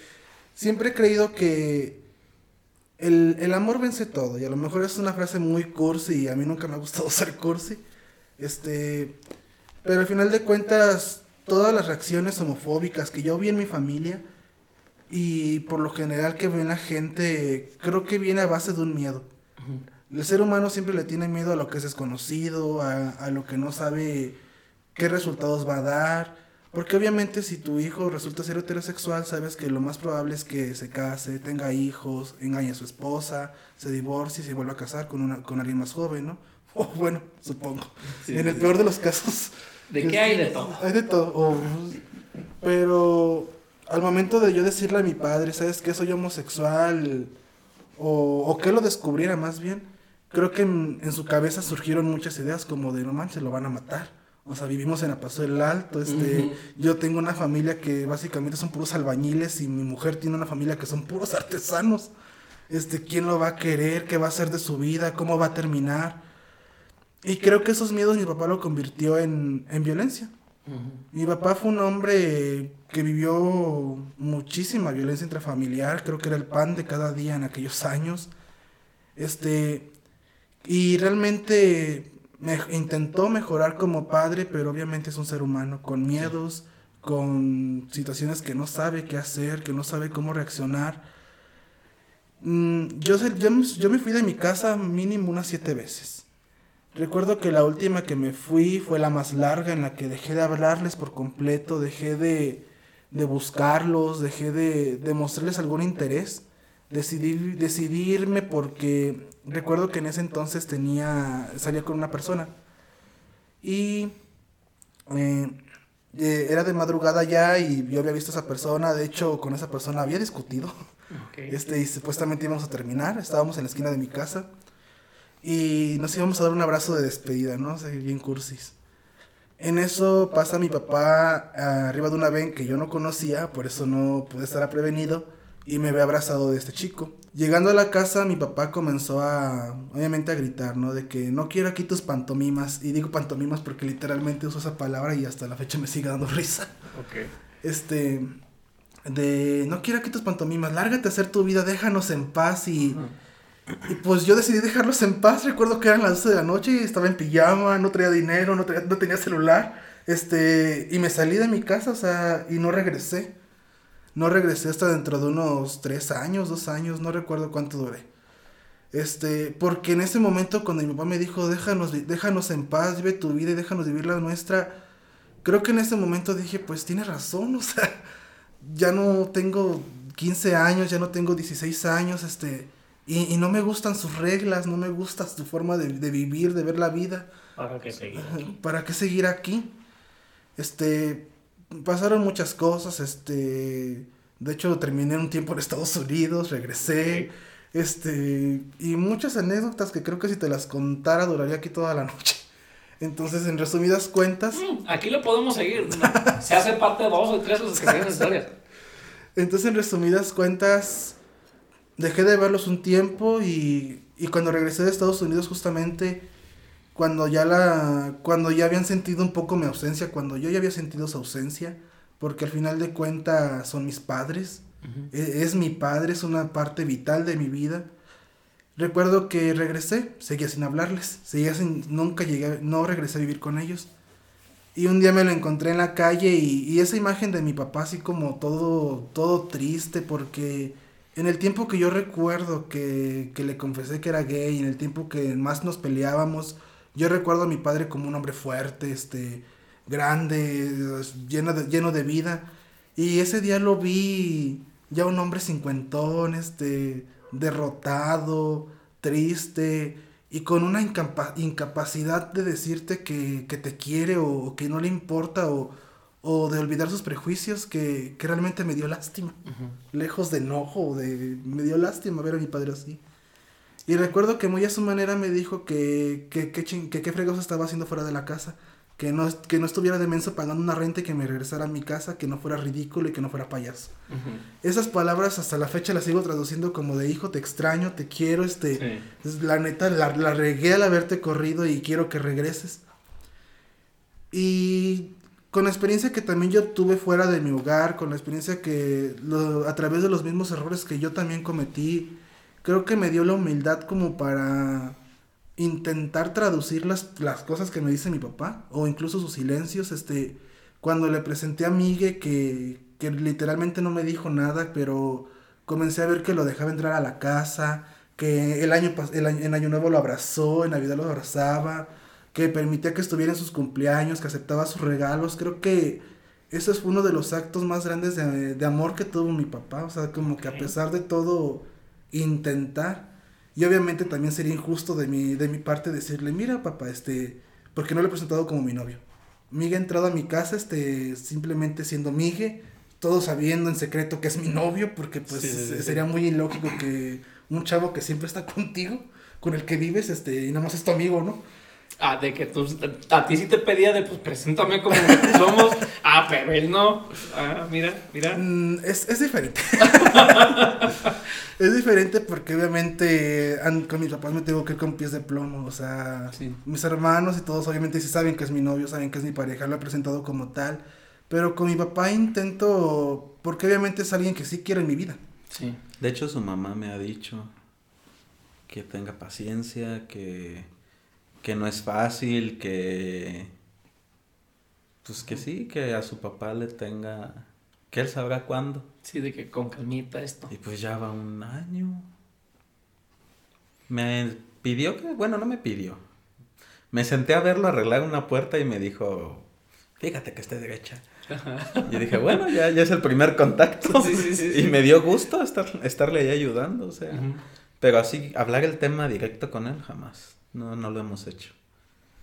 siempre he creído que el, el amor vence todo, y a lo mejor es una frase muy cursi, y a mí nunca me ha gustado [LAUGHS] ser cursi. Este, pero al final de cuentas, todas las reacciones homofóbicas que yo vi en mi familia, y por lo general que veo en la gente, creo que viene a base de un miedo. El ser humano siempre le tiene miedo a lo que es desconocido, a, a lo que no sabe qué resultados va a dar. Porque obviamente si tu hijo resulta ser heterosexual, sabes que lo más probable es que se case, tenga hijos, engañe a su esposa, se divorcie y se vuelva a casar con, una, con alguien más joven, ¿no? [LAUGHS] O bueno, supongo. Sí, en el sí. peor de los casos. ¿De que qué hay de todo? Hay de todo. pero al momento de yo decirle a mi padre, ¿sabes qué? Soy homosexual. O, o que lo descubriera más bien. Creo que en, en su cabeza surgieron muchas ideas como de no manches, lo van a matar. O sea, vivimos en la Paso del Alto. Este. Yo tengo una familia que básicamente son puros albañiles y mi mujer tiene una familia que son puros artesanos. Este, ¿quién lo va a querer? ¿Qué va a hacer de su vida? ¿Cómo va a terminar? Y creo que esos miedos mi papá lo convirtió en, en violencia. Mi papá fue un hombre que vivió muchísima violencia intrafamiliar, creo que era el pan de cada día en aquellos años. Este, y realmente me, intentó mejorar como padre, pero obviamente es un ser humano con miedos, con situaciones que no sabe qué hacer, que no sabe cómo reaccionar. Mm, yo, yo me fui de mi casa mínimo unas siete veces. Recuerdo que la última que me fui fue la más larga en la que dejé de hablarles por completo, dejé de, de buscarlos, dejé de, de mostrarles algún interés. Decidí, decidí irme porque recuerdo que en ese entonces tenía, salía con una persona. Y eh, eh, era de madrugada ya y yo había visto a esa persona, de hecho con esa persona había discutido. [LAUGHS] Este, y supuestamente íbamos a terminar, estábamos en la esquina de mi casa y nos íbamos a dar un abrazo de despedida, ¿no? O sea, bien cursis. En eso pasa mi papá arriba de una ven que yo no conocía, por eso no pude estar prevenido, y me ve abrazado de este chico. Llegando a la casa, mi papá comenzó a, obviamente, a gritar, ¿no? De que no quiero aquí tus pantomimas, y digo pantomimas porque literalmente uso esa palabra y hasta la fecha me sigue dando [LAUGHS] risa. Ok. este de no quiero aquí tus pantomimas, lárgate a hacer tu vida, déjanos en paz y, y pues yo decidí dejarlos en paz, recuerdo que eran las 12 de la noche y estaba en pijama, no traía dinero, no, traía- no tenía celular, este, y me salí de mi casa, o sea, y no regresé, no regresé hasta dentro de unos 3 años, 2 años, no recuerdo cuánto duré. Este, porque en ese momento cuando mi papá me dijo, déjanos, déjanos en paz, vive tu vida y déjanos vivir la nuestra, creo que en ese momento dije, pues tiene razón, [LAUGHS] o sea, ya no tengo 15 años, ya no tengo 16 años, este, y, y no me gustan sus reglas, no me gusta su forma de, de vivir, de ver la vida. Para que seguir aquí. ¿Para qué seguir aquí? Este, pasaron muchas cosas, este, de hecho terminé un tiempo en Estados Unidos, regresé, este, y muchas anécdotas que creo que si te las contara duraría aquí toda la noche. Entonces, en resumidas cuentas, Mm, Aquí lo podemos seguir. ¿no? Se hace parte de dos o tres los que siguen historias. Entonces, en resumidas cuentas, dejé de verlos un tiempo y, y cuando regresé de Estados Unidos justamente, cuando ya la, cuando ya habían sentido un poco mi ausencia, cuando yo ya había sentido su ausencia, porque al final de cuentas son mis padres, e- es mi padre, es una parte vital de mi vida. Recuerdo que regresé, seguía sin hablarles, seguía sin, nunca llegué, no regresé a vivir con ellos. Y un día me lo encontré en la calle y, y esa imagen de mi papá así como todo, todo triste porque en el tiempo que yo recuerdo que, que le confesé que era gay, en el tiempo que más nos peleábamos, yo recuerdo a mi padre como un hombre fuerte, este, grande, lleno de, lleno de vida. Y ese día lo vi ya un hombre cincuentón, este, derrotado, triste y con una incapacidad de decirte que, que te quiere o, que no le importa o, o de olvidar sus prejuicios que, que realmente me dio lástima. Lejos de enojo, de, me dio lástima ver a mi padre así. Y recuerdo que muy a su manera me dijo que qué que, que, que, fregoso estaba haciendo fuera de la casa que no, que no estuviera de menso pagando una renta y que me regresara a mi casa, que no fuera ridículo y que no fuera payaso. Esas palabras hasta la fecha las sigo traduciendo como de hijo, te extraño, te quiero, este, la neta, la, la, regué al haberte corrido y quiero que regreses. Y con la experiencia que también yo tuve fuera de mi hogar, con la experiencia que a través de los mismos errores que yo también cometí, creo que me dio la humildad como para intentar traducir las, las cosas que me dice mi papá o incluso sus silencios, este, cuando le presenté a Migue que, que literalmente no me dijo nada, pero comencé a ver que lo dejaba entrar a la casa, que el año, el año, en Año Nuevo lo abrazó, en Navidad lo abrazaba, que permitía que estuviera en sus cumpleaños, que aceptaba sus regalos, creo que ese es uno de los actos más grandes de, de amor que tuvo mi papá, o sea, como que a pesar de todo, intentar y obviamente también sería injusto de mi, de mi parte decirle, mira papá, este, porque no le he presentado como mi novio. Migue ha entrado a mi casa, este, simplemente siendo Migue, todo sabiendo en secreto que es mi novio, porque pues sería muy ilógico que un chavo que siempre está [LAUGHS] contigo, con el que vives, este, y nada más es tu amigo, ¿no? Ah, de que tú, a ti sí te pedía de, pues, preséntame como [LAUGHS] somos. Ah, pero él no. Ah, mira, mira. Mm, es, es diferente. [LAUGHS] es diferente porque obviamente con mis papás me tengo que ir con pies de plomo. O sea, mis hermanos y todos obviamente sí saben que es mi novio, saben que es mi pareja, lo he presentado como tal. Pero con mi papá intento, porque obviamente es alguien que sí quiere en mi vida. Sí. De hecho, su mamá me ha dicho que tenga paciencia, que que no es fácil, que pues que sí, que a su papá le tenga, que él sabrá cuándo. Sí, de que con calmita esto. Y pues ya va un año. Me pidió que, bueno, no me pidió. Me senté a verlo arreglar una puerta y me dijo, fíjate que esté derecha. Y dije, bueno, ya, ya es el primer contacto. Sí, sí, sí, y me dio gusto estar, estarle ahí ayudando, o sea. Pero así, hablar el tema directo con él, jamás. No, no lo hemos hecho.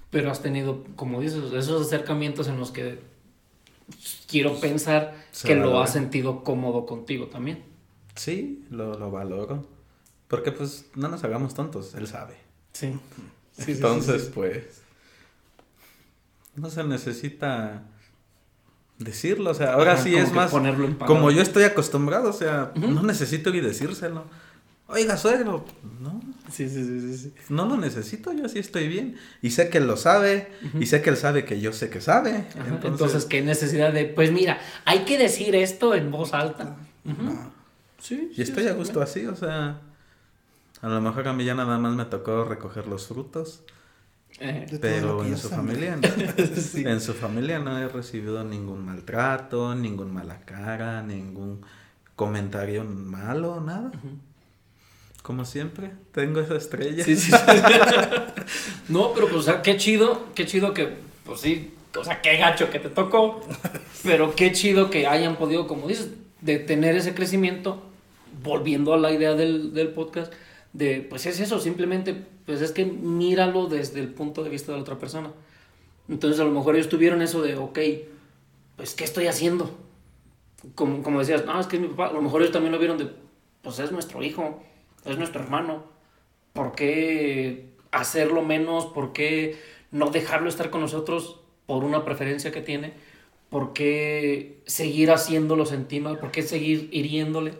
Pero has tenido, como dices, esos acercamientos en los que quiero pensar que lo has sentido cómodo contigo también. Sí, lo, lo valoro. Porque pues no nos hagamos tontos, él sabe. Sí. Entonces, pues, no se necesita decirlo, o sea, ahora sí es más como yo estoy acostumbrado, o sea, no necesito ni decírselo. Oiga, suegro, no. Sí, sí, sí, sí, No lo necesito, yo así estoy bien. Y sé que él lo sabe, y sé que él sabe que yo sé que sabe. Entonces, ¿qué necesidad de, pues mira, hay que decir esto en voz alta? Sí. Y estoy a gusto así, o sea, a lo mejor a mí ya nada más me tocó recoger los frutos. Eh, pero en su familia no. [LAUGHS] en su familia no he recibido ningún maltrato, ningún mala cara, ningún comentario malo, nada. Como siempre, tengo esa estrella. Sí, sí, [LAUGHS] no, pero pues, o sea, qué chido, qué chido que, pues sí, o sea, qué gacho que te tocó, pero qué chido que hayan podido, como dices, de tener ese crecimiento, volviendo a la idea del, del podcast, de, pues es eso, simplemente, pues es que míralo desde el punto de vista de la otra persona. Entonces a lo mejor ellos tuvieron eso de, ok, pues ¿qué estoy haciendo? Como, como decías, no, es que es mi papá, a lo mejor ellos también lo vieron de, pues es nuestro hijo es nuestro hermano. ¿Por qué hacerlo menos? ¿Por qué no dejarlo estar con nosotros por una preferencia que tiene? ¿Por qué seguir haciéndolo sentir mal? ¿Por qué seguir hiriéndole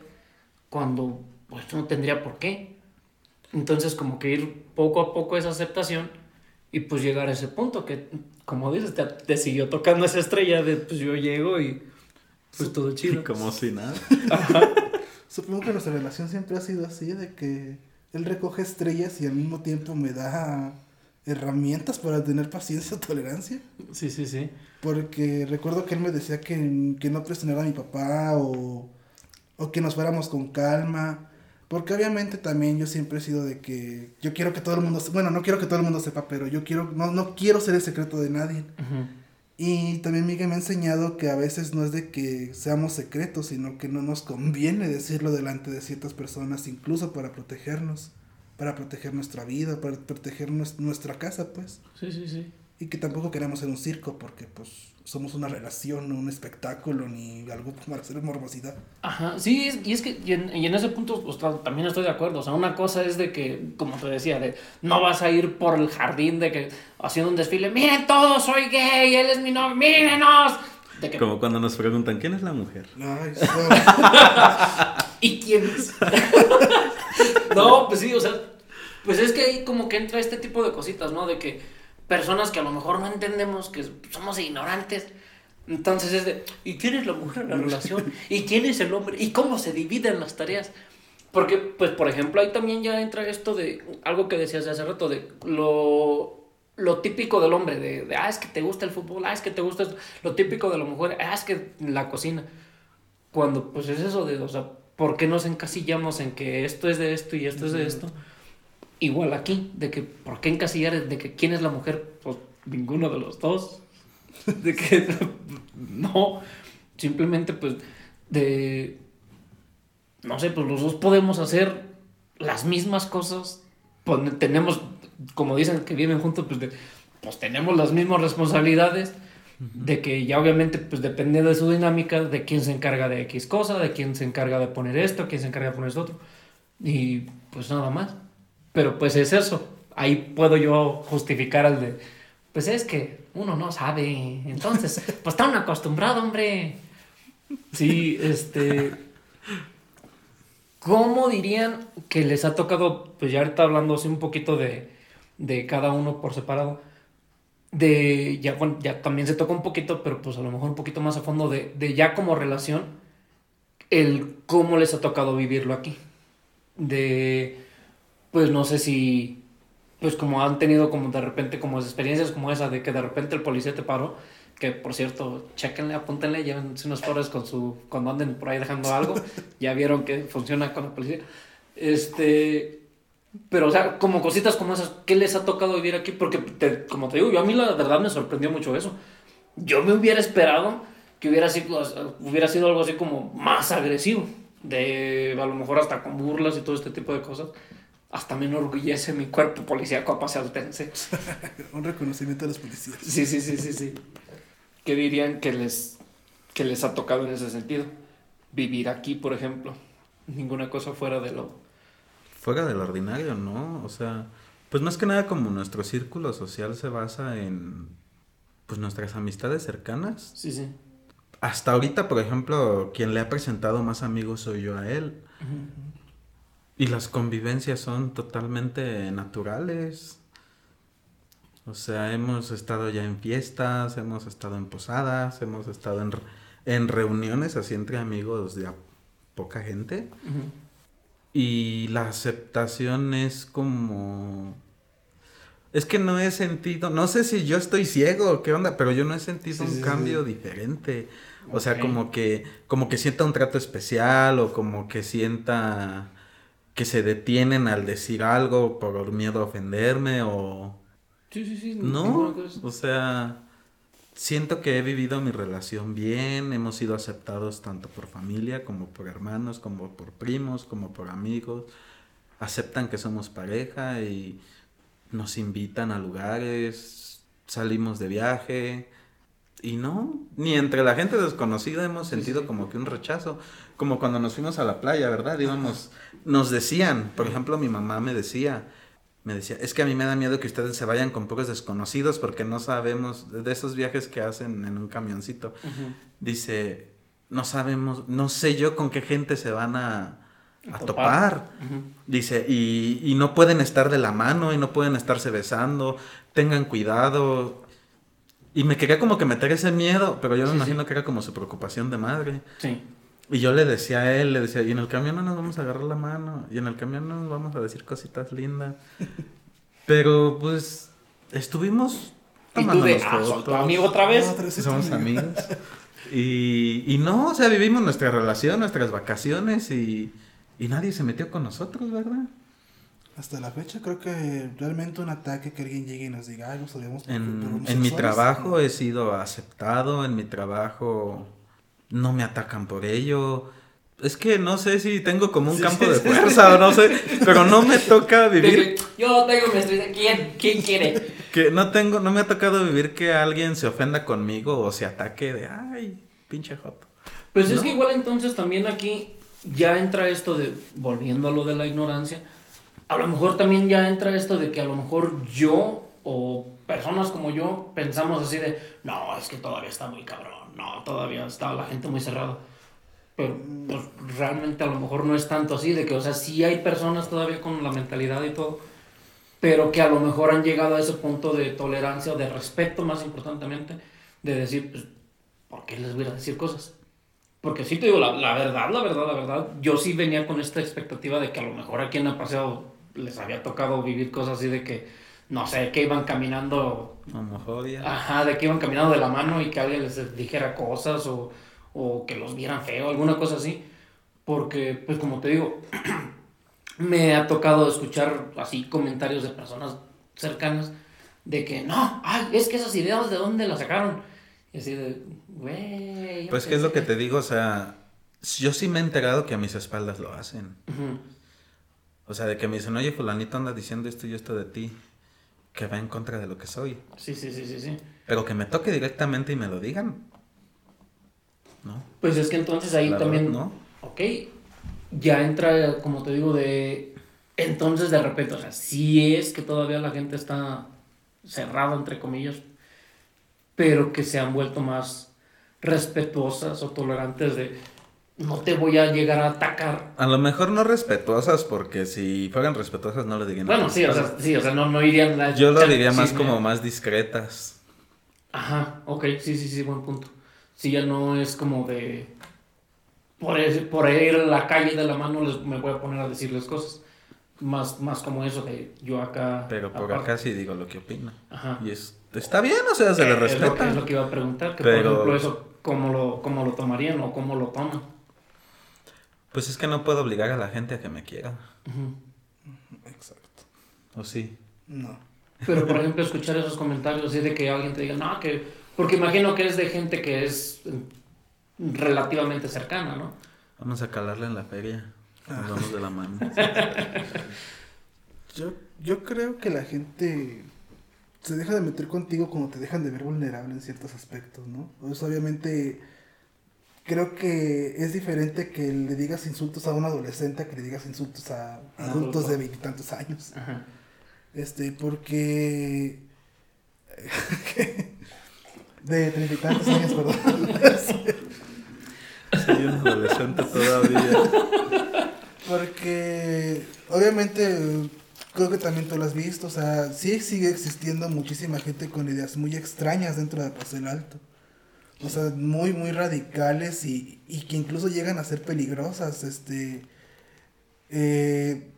cuando pues no tendría por qué? Entonces como que ir poco a poco esa aceptación y pues llegar a ese punto que como dices te, siguió tocando esa estrella de pues yo llego y pues todo chido. [LAUGHS] Como si nada. Supongo que nuestra relación siempre ha sido así, de que él recoge estrellas y al mismo tiempo me da herramientas para tener paciencia o tolerancia. Sí, sí, sí. Porque recuerdo que él me decía que, que no presionara a mi papá o, o que nos fuéramos con calma. Porque obviamente también yo siempre he sido de que yo quiero que todo el mundo, bueno, no quiero que todo el mundo sepa, pero yo quiero, no, no quiero ser el secreto de nadie. Y también Miguel me ha enseñado que a veces no es de que seamos secretos, sino que no nos conviene decirlo delante de ciertas personas, incluso para protegernos, para proteger nuestra vida, para proteger nuestra casa, pues. Sí, sí, sí. Y que tampoco queremos ser un circo porque pues somos una relación, no un espectáculo, ni algo para hacer morbosidad. Ajá, sí, y es que y en, ese punto pues, también estoy de acuerdo. O sea, una cosa es de que, como te decía, de no vas a ir por el jardín de que haciendo un desfile, miren todos, soy gay, él es mi novio, mírenos. Como cuando nos preguntan, ¿quién es la mujer? Ay, [LAUGHS] ¿Y quién es? [LAUGHS] no, pues sí, o sea, pues es que ahí como que entra este tipo de cositas, ¿no? De que personas que a lo mejor no entendemos, que somos ignorantes. Entonces es de, ¿y quién es la mujer en la relación? ¿Y quién es el hombre? ¿Y cómo se dividen las tareas? Porque, pues, por ejemplo, ahí también ya entra esto de algo que decías de hace rato, de lo, lo típico del hombre, de, ah, es que te gusta el fútbol, ah, es que te gusta lo típico de la mujer, ah, es que la cocina. Cuando, pues, es eso de, o sea, ¿por qué nos encasillamos en que esto es de esto y esto es de esto? Igual aquí, de que, ¿por qué encasillar de que quién es la mujer? Pues ninguno de los dos. [LAUGHS] De que [LAUGHS] no, simplemente pues de, no sé, pues los dos podemos hacer las mismas cosas, pues, tenemos, como dicen que viven juntos, pues, pues tenemos las mismas responsabilidades, de que ya obviamente pues depende de su dinámica, de quién se encarga de X cosa, de quién se encarga de poner esto, quién se encarga de poner esto otro, y pues nada más. Pero pues es eso. Ahí puedo yo justificar al de, pues es que uno no sabe. Entonces, [LAUGHS] pues está un acostumbrado, hombre. Sí, este... ¿Cómo dirían que les ha tocado, pues ya ahorita hablando así un poquito de, de cada uno por separado, de, ya, bueno, ya también se toca un poquito, pero pues a lo mejor un poquito más a fondo de, de ya como relación, el cómo les ha tocado vivirlo aquí. De pues no sé si, pues como han tenido como de repente como experiencias como esa de que de repente el policía te paró, que por cierto, chequenle, apúntenle, llévense unos foros con su, cuando anden por ahí dejando algo, [LAUGHS] ya vieron que funciona con la policía. Este, pero o sea, como cositas como esas, ¿qué les ha tocado vivir aquí? Porque como te digo, yo a mí la verdad me sorprendió mucho eso. Yo me hubiera esperado que hubiera sido, hubiera sido algo así como más agresivo, de a lo mejor hasta con burlas y todo este tipo de cosas hasta me enorgullece mi cuerpo policíaco apasaltense. [LAUGHS] Un reconocimiento a los policías. Sí, sí, sí, sí, sí. ¿Qué dirían que les, que les ha tocado en ese sentido? Vivir aquí, por ejemplo. Ninguna cosa fuera de lo... Fuera del ordinario, ¿no? O sea, pues más que nada como nuestro círculo social se basa en pues nuestras amistades cercanas. Sí, sí. Hasta ahorita, por ejemplo, quien le ha presentado más amigos soy yo a él. Y las convivencias son totalmente naturales. O sea, hemos estado ya en fiestas, hemos estado en posadas, hemos estado en, en reuniones así entre amigos de poca gente. Y la aceptación es como... Es que no he sentido, no sé si yo estoy ciego, qué onda, pero yo no he sentido un cambio diferente. O sea, como que, como que sienta un trato especial o como que sienta que se detienen al decir algo por miedo a ofenderme o... Sí, sí, sí. No, o sea, siento que he vivido mi relación bien, hemos sido aceptados tanto por familia como por hermanos, como por primos, como por amigos. Aceptan que somos pareja y nos invitan a lugares, salimos de viaje. Y no, ni entre la gente desconocida hemos sentido como que un rechazo como cuando nos fuimos a la playa, ¿verdad? Íbamos, nos decían, por ejemplo, mi mamá me decía, me decía, es que a mí me da miedo que ustedes se vayan con pocos desconocidos porque no sabemos de esos viajes que hacen en un camioncito. Dice, no sabemos, no sé yo con qué gente se van a, topar. Dice, y, y, no pueden estar de la mano y no pueden estarse besando, tengan cuidado. Y me quería como que meter ese miedo, pero yo me imagino que era como su preocupación de madre. Sí. Y yo le decía a él, le decía, y en el camión no nos vamos a agarrar la mano, y en el camión no nos vamos a decir cositas lindas. [LAUGHS] Pero pues estuvimos Y tú tomándonos de, ah, amigo otra vez. Otra vez Somos amigo. amigos. Y, y no, o sea, vivimos nuestra relación, nuestras vacaciones y, y nadie se metió con nosotros, ¿verdad? Hasta la fecha creo que realmente un ataque que alguien llegue y nos diga, ay, nos En, en mi homosexuales", trabajo he sido aceptado, en mi trabajo no me atacan por ello. Es que no sé si tengo como un Sí, campo sí, de sí. fuerza o no sé, pero no me toca [LAUGHS] vivir Yo tengo mi estrella. ¿Quién? ¿Quién quiere? que no tengo, no me ha tocado vivir que alguien se ofenda conmigo o se ataque de ay, pinche joto. Pues es que igual entonces también aquí ya entra esto de, volviendo a lo de la ignorancia, a lo mejor también ya entra esto de que a lo mejor yo o personas como yo pensamos así de, no, es que todavía está muy cabrón, no, todavía está la gente muy cerrada. Pero pues realmente a lo mejor no es tanto así, de que, o sea, sí hay personas todavía con la mentalidad y todo, pero que a lo mejor han llegado a ese punto de tolerancia o de respeto más importantemente, de decir, pues, ¿por qué les voy a decir cosas? Porque sí te digo, la, verdad, la verdad, la verdad, yo sí venía con esta expectativa de que a lo mejor aquí en el paseo les había tocado vivir cosas así de que, no sé, que iban caminando, Homofobia. ajá, de que iban caminando de la mano y que alguien les dijera cosas o, o que los vieran feo, alguna cosa así. Porque, pues como te digo, [CLEARS THROAT] me ha tocado escuchar así comentarios de personas cercanas de que, no, ay, es que esas ideas de dónde las sacaron. Y así de, güey. Pues que es lo que te digo, o sea, yo sí me he enterado que a mis espaldas lo hacen. Ujú. O sea, de que me dicen, oye, fulanito anda diciendo esto y esto de ti, que va en contra de lo que soy. Sí, sí, sí, sí, sí. Pero que me toque directamente y me lo digan. ¿No? Pues es que entonces ahí La también, verdad, ¿no? ok, ya entra, como te digo, de, entonces de repente, o sea, sí es que todavía la gente está cerrada, entre comillas, pero que se han vuelto más respetuosas o tolerantes de, no te voy a llegar a atacar. A lo mejor no respetuosas, porque si fueran respetuosas no lo dirían. Bueno, sí, o sea, sí, o sea, no, no irían a Yo lo diría más como más discretas. Ajá, ok, sí, sí, sí, buen punto. Si ya no es como de. Por, ese- por ir a la calle de la mano les, me voy a poner a decirles cosas. Más, más como eso de yo acá. Pero por aparte. acá sí digo lo que opino. Ajá. Y es, está bien, o sea, se le Eh, es lo, que, respeta. es lo que iba a preguntar, que Pero- por ejemplo eso, ¿cómo lo, cómo lo tomarían o cómo lo toman? Pues es que no puedo obligar a la gente a que me quiera. Exacto. ¿O sí? No. Pero por ejemplo, escuchar esos comentarios así de que alguien te diga, no, que. Porque imagino que es de gente que es mm, relativamente cercana, ¿no? Vamos a calarle en la feria. Nos vamos de la mano. [LAUGHS] Yo, yo creo que la gente se deja de meter contigo cuando te dejan de ver vulnerable en ciertos aspectos, ¿no? Pues obviamente creo que es diferente que le digas insultos a un adolescente a que le digas insultos a adultos adulto. de veintitantos años. Ajá. Este, porque... [LAUGHS] de treinta y tantos años, perdón. [LAUGHS] Soy un adolescente todavía. Porque obviamente creo que también tú lo has visto, o sea, sí sigue existiendo muchísima gente con ideas muy extrañas dentro de Paso del Alto. O sea, muy, muy radicales y, y que incluso llegan a ser peligrosas. Este, eh,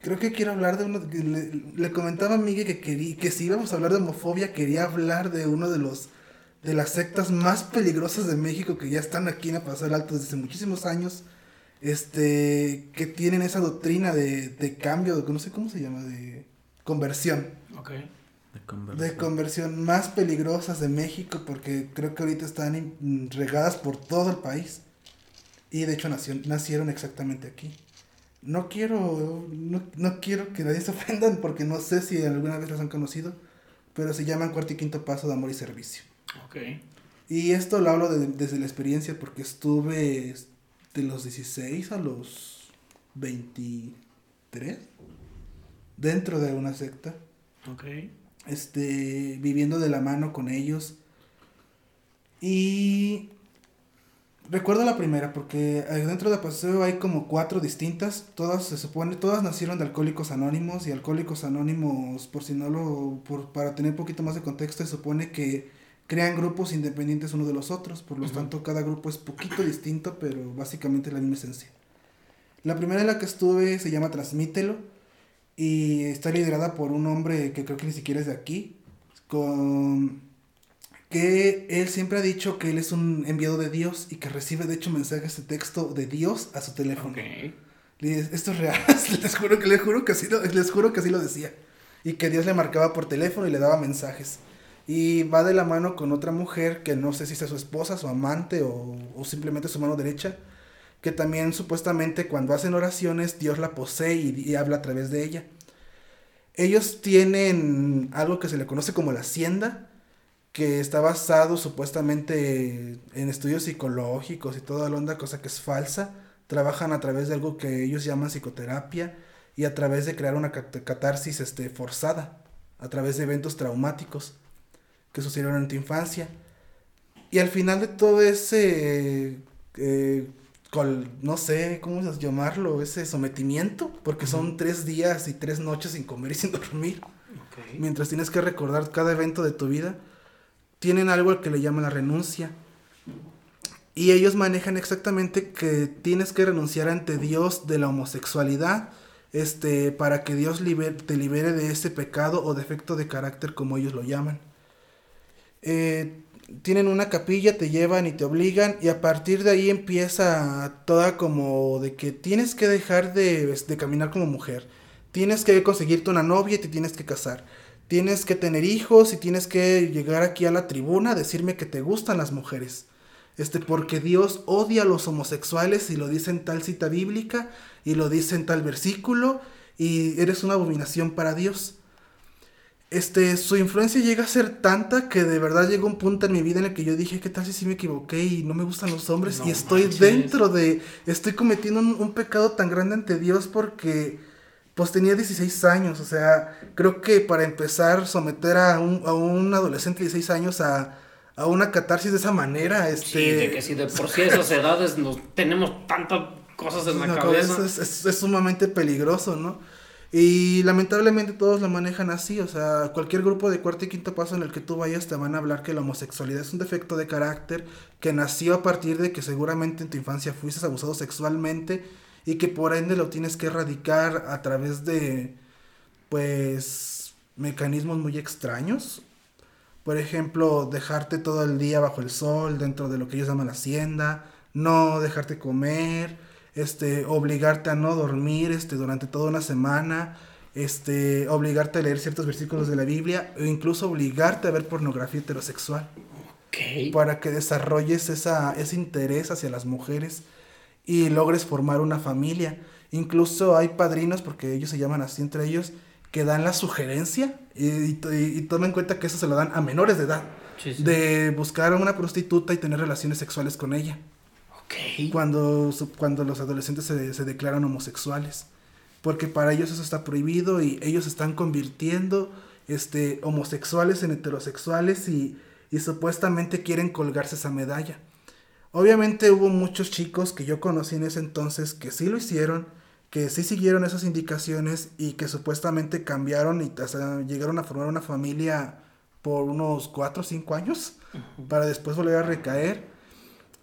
creo que quiero hablar de uno, le, le comentaba a Miguel que, quería, que si íbamos a hablar de homofobia, quería hablar de uno de los de las sectas más peligrosas de México que ya están aquí en del Alto desde hace muchísimos años este que tienen esa doctrina de, de cambio, de, no sé cómo se llama, de conversión, Ok. De conversión más peligrosas de México porque creo que ahorita están in- regadas por todo el país y de hecho nació- nacieron exactamente aquí. No quiero, no, no quiero que nadie se ofendan porque no sé si alguna vez las han conocido, pero se llaman Cuarto y Quinto Paso de Amor y Servicio. Ok. Y esto lo hablo de- desde la experiencia porque estuve de los 16 a los 23 dentro de una secta, Ok. Este, viviendo de la mano con ellos. Y recuerdo la primera porque dentro de Paseo hay como cuatro distintas, todas se supone, todas nacieron de Alcohólicos Anónimos y Alcohólicos Anónimos, por si no lo, por, para tener un poquito más de contexto, se supone que crean grupos independientes uno de los otros, por lo tanto cada grupo es poquito distinto, pero básicamente la misma esencia. La primera en la que estuve se llama Transmítelo y está liderada por un hombre que creo que ni siquiera es de aquí, con que él siempre ha dicho que él es un enviado de Dios y que recibe de hecho mensajes de texto de Dios a su teléfono. Esto es real, [LAUGHS] les juro que les juro que así lo, les juro que así lo decía. Y que Dios le marcaba por teléfono y le daba mensajes. Y va de la mano con otra mujer que no sé si es su esposa, su amante o, o simplemente su mano derecha, que también supuestamente cuando hacen oraciones Dios la posee y, habla a través de ella. Ellos tienen algo que se le conoce como la hacienda, que está basado supuestamente en estudios psicológicos y toda la onda, cosa que es falsa. Trabajan a través de algo que ellos llaman psicoterapia y a través de crear una catarsis este, forzada, a través de eventos traumáticos que sucedieron en tu infancia. Y al final de todo ese, eh, no sé cómo llamarlo, ese sometimiento, porque son tres días y tres noches sin comer y sin dormir, mientras tienes que recordar cada evento de tu vida, tienen algo al que le llaman la renuncia. Y ellos manejan exactamente que tienes que renunciar ante Dios de la homosexualidad, este, para que Dios te libere de ese pecado o defecto de carácter como ellos lo llaman. Eh, tienen una capilla, te llevan y te obligan y a partir de ahí empieza toda como de que tienes que dejar de, de caminar como mujer, tienes que conseguirte una novia y te tienes que casar, tienes que tener hijos y tienes que llegar aquí a la tribuna a decirme que te gustan las mujeres. Este, porque Dios odia a los homosexuales y lo dice en tal cita bíblica y lo dice en tal versículo y eres una abominación para Dios este, su influencia llega a ser tanta que de verdad llegó un punto en mi vida en el que yo dije, ¿qué tal si sí me equivoqué y no me gustan los hombres? y estoy dentro de, estoy cometiendo un, pecado tan grande ante Dios porque, pues tenía 16 años, o sea, creo que para empezar, someter a un, a un adolescente de 16 años a, a una catarsis de esa manera, este... Sí, de que si de por sí esas edades nos tenemos tantas cosas en la, cabeza. es, es sumamente peligroso, ¿no? Y lamentablemente todos lo manejan así, o sea, cualquier grupo de cuarto y quinto paso en el que tú vayas te van a hablar que la homosexualidad es un defecto de carácter que nació a partir de que seguramente en tu infancia fuiste abusado sexualmente y que por ende lo tienes que erradicar a través de, pues, mecanismos muy extraños. Por ejemplo, dejarte todo el día bajo el sol dentro de lo que ellos llaman la hacienda, no dejarte comer, este, obligarte a no dormir este, durante toda una semana, este, obligarte a leer ciertos versículos de la Biblia o incluso obligarte a ver pornografía heterosexual. Para que desarrolles esa, ese interés hacia las mujeres y logres formar una familia. Incluso hay padrinos, porque ellos se llaman así entre ellos, que dan la sugerencia y, y, tomen en cuenta que eso se lo dan a menores de edad. De buscar a una prostituta y tener relaciones sexuales con ella. Cuando, cuando los adolescentes se, se declaran homosexuales. Porque para ellos eso está prohibido y ellos están convirtiendo este, homosexuales en heterosexuales y, y supuestamente quieren colgarse esa medalla. Obviamente hubo muchos chicos que yo conocí en ese entonces que sí lo hicieron, que sí siguieron esas indicaciones y que supuestamente cambiaron y llegaron a formar una familia por unos 4 o 5 años para después volver a recaer.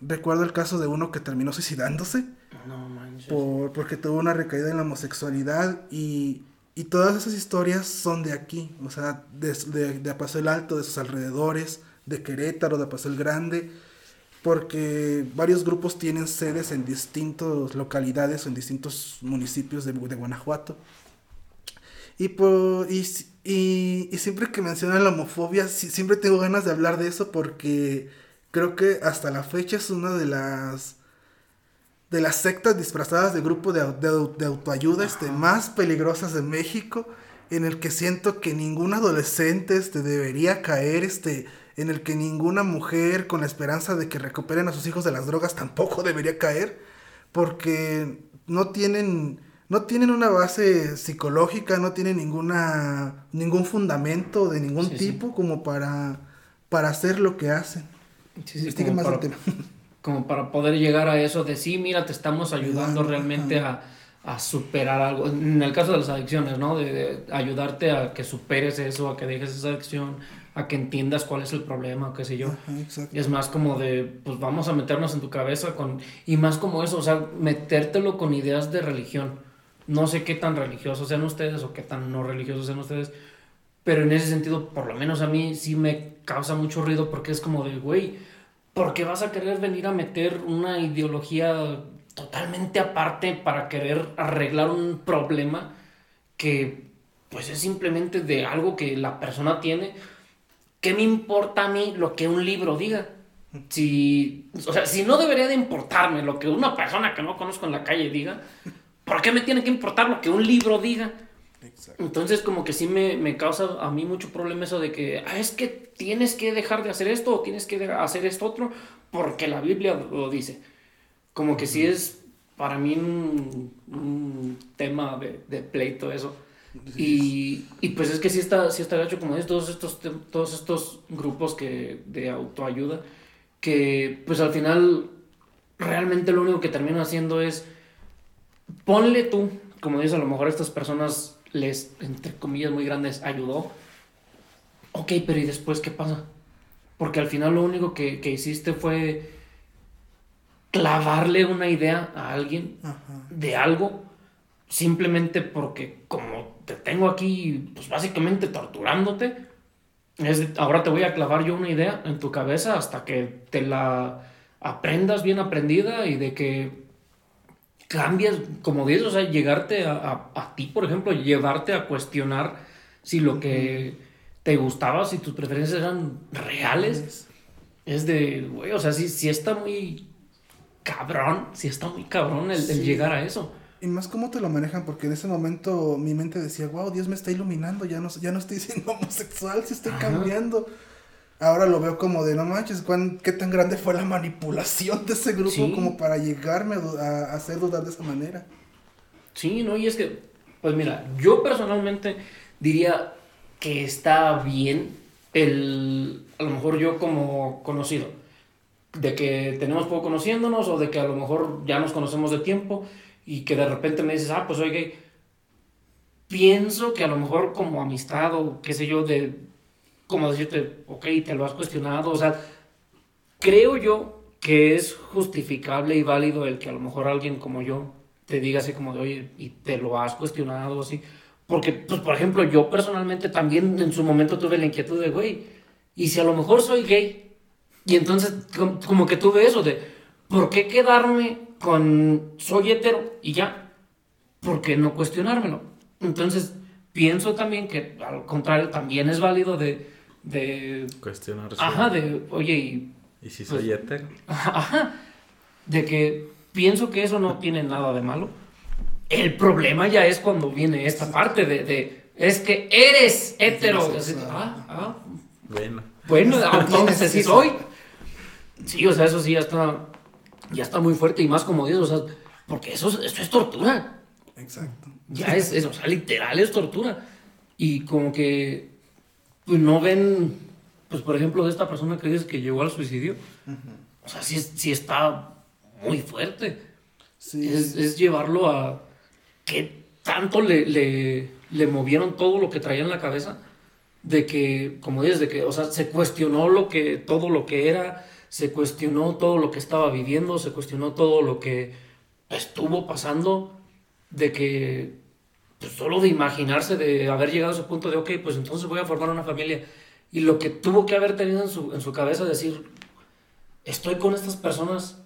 Recuerdo el caso de uno que terminó suicidándose. No manches. Por, porque tuvo una recaída en la homosexualidad y, y todas esas historias son de aquí, o sea, de, de, de Paso el Alto, de sus alrededores, de Querétaro, de Paso el Grande, porque varios grupos tienen sedes en distintas localidades o en distintos municipios de, de Guanajuato. Y, por, y, y, y, siempre que mencionan la homofobia, siempre tengo ganas de hablar de eso porque creo que hasta la fecha es una de las de las sectas disfrazadas de grupo de, de, autoayuda este, más peligrosas de México, en el que siento que ningún adolescente este, debería caer, este, en el que ninguna mujer con la esperanza de que recuperen a sus hijos de las drogas tampoco debería caer, porque no tienen, no tienen una base psicológica, no tienen ninguna, ningún fundamento de ningún tipo como para, para hacer lo que hacen. [LAUGHS] como, para, poder llegar a eso de sí, mira, te estamos ayudando realmente a, superar algo. En el caso de las adicciones, ¿no? De, ayudarte a que superes eso, a que dejes esa adicción, a que entiendas cuál es el problema, qué sé yo. Ajá. Es más como de, pues vamos a meternos en tu cabeza con... Y más como eso, o sea, metértelo con ideas de religión. No sé qué tan religiosos sean ustedes o qué tan no religiosos sean ustedes, pero en ese sentido, por lo menos a mí sí me causa mucho ruido porque es como de, güey, ¿por qué vas a querer venir a meter una ideología totalmente aparte para querer arreglar un problema que pues es simplemente de algo que la persona tiene? ¿Qué me importa a mí lo que un libro diga? Si, o sea, si no debería de importarme lo que una persona que no conozco en la calle diga, ¿por qué me tiene que importar lo que un libro diga? Exacto. Entonces como que sí me, me causa a mí mucho problema eso de que ah, es que tienes que dejar de hacer esto o tienes que hacer esto otro porque la Biblia lo dice. Como que sí es para mí un, un tema de, de pleito eso. Y, y pues es que sí está, sí está gacho como es todos estos, todos estos grupos que, de autoayuda que pues al final realmente lo único que terminan haciendo es ponle tú, como dices, a lo mejor estas personas les, entre comillas muy grandes, ayudó. Ok, pero ¿y después qué pasa? Porque al final lo único que, que hiciste fue clavarle una idea a alguien Ajá. de algo simplemente porque como te tengo aquí, pues básicamente torturándote, es de- ahora te voy a clavar yo una idea en tu cabeza hasta que te la aprendas bien aprendida y de que cambias, como dices, o sea, llegarte a, a- a ti, por ejemplo, llevarte a cuestionar si lo que te gustaba, si tus preferencias eran reales, es de, güey, o sea, sí, sí está muy cabrón, sí está muy cabrón el, llegar a eso. Y más cómo te lo manejan, porque en ese momento mi mente decía, wow, Dios me está iluminando, ya no, ya no estoy siendo [LAUGHS] homosexual, sí estoy Ajá. cambiando. Ahora lo veo como de, no manches, ¿cuán- ¿qué tan grande fue la manipulación de ese grupo Sí. como para llegarme a- a hacer dudar de esa manera? Sí, no, y es que, pues mira, yo personalmente diría que está bien el, a lo mejor yo como conocido, de que tenemos poco conociéndonos o de que a lo mejor ya nos conocemos de tiempo y que de repente me dices, ah, pues soy gay. Pienso que a lo mejor como amistad o qué sé yo, de, como decirte, ok, te lo has cuestionado, o sea, creo yo que es justificable y válido el que a lo mejor alguien como yo te diga así como de, oye, y te lo has cuestionado así. Porque, pues, por ejemplo, yo personalmente también en su momento tuve la inquietud de, güey, y si a lo mejor soy gay, y entonces com- como que tuve eso de, ¿por qué quedarme con soy hetero y ya? ¿Por qué no cuestionármelo? Entonces, pienso también que al contrario, también es válido de, de Cuestionarse. ajá, de, oye, y ¿Y si soy hetero? [LAUGHS] Ajá. De que pienso que eso no tiene nada de malo. El problema ya es cuando viene esta parte de, de es que eres hetero. Así, ah, ah, Bueno. bueno, entonces [LAUGHS] sí soy. Sí, o sea, eso sí ya está, ya está muy fuerte y más como dices, o sea, porque eso, es- eso es tortura. Exacto. Ya es, es, o sea, literal es tortura. Y como que pues, no ven, pues por ejemplo, de esta persona que dices que llegó al suicidio. O sea, sí, sí está muy fuerte. Sí, Es, es llevarlo a que tanto le, le, le movieron todo lo que traía en la cabeza. De que, como dices, de que, o sea, se cuestionó lo que, todo lo que era, se cuestionó todo lo que estaba viviendo, se cuestionó todo lo que estuvo pasando, de que pues, solo de imaginarse, de haber llegado a ese punto de, ok, pues entonces voy a formar una familia. Y lo que tuvo que haber tenido en su, en su cabeza, decir, estoy con estas personas,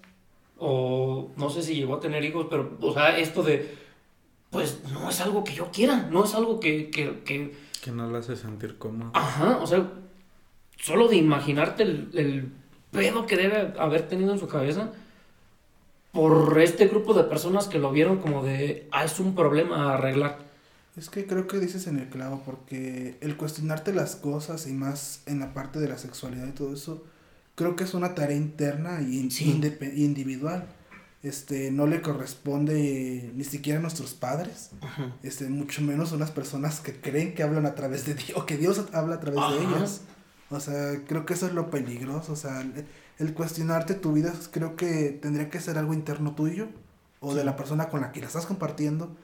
o no sé si llegó a tener hijos, pero, o sea, esto de, pues no es algo que yo quiera, no es algo que, que, que Que no la hace sentir cómodo. Ajá, o sea, solo de imaginarte el, el pedo que debe haber tenido en su cabeza por este grupo de personas que lo vieron como de, ah, es un problema a arreglar. Es que creo que dices en el clavo, porque el cuestionarte las cosas y más en la parte de la sexualidad y todo eso, creo que es una tarea interna y Sí. individual. Este, no le corresponde ni siquiera a nuestros padres, Ajá. este, mucho menos a unas personas que creen que hablan a través de Dios, o que Dios habla a través de ellas. O sea, creo que eso es lo peligroso, o sea, el, el cuestionarte tu vida creo que tendría que ser algo interno tuyo o de la persona con la que la estás compartiendo.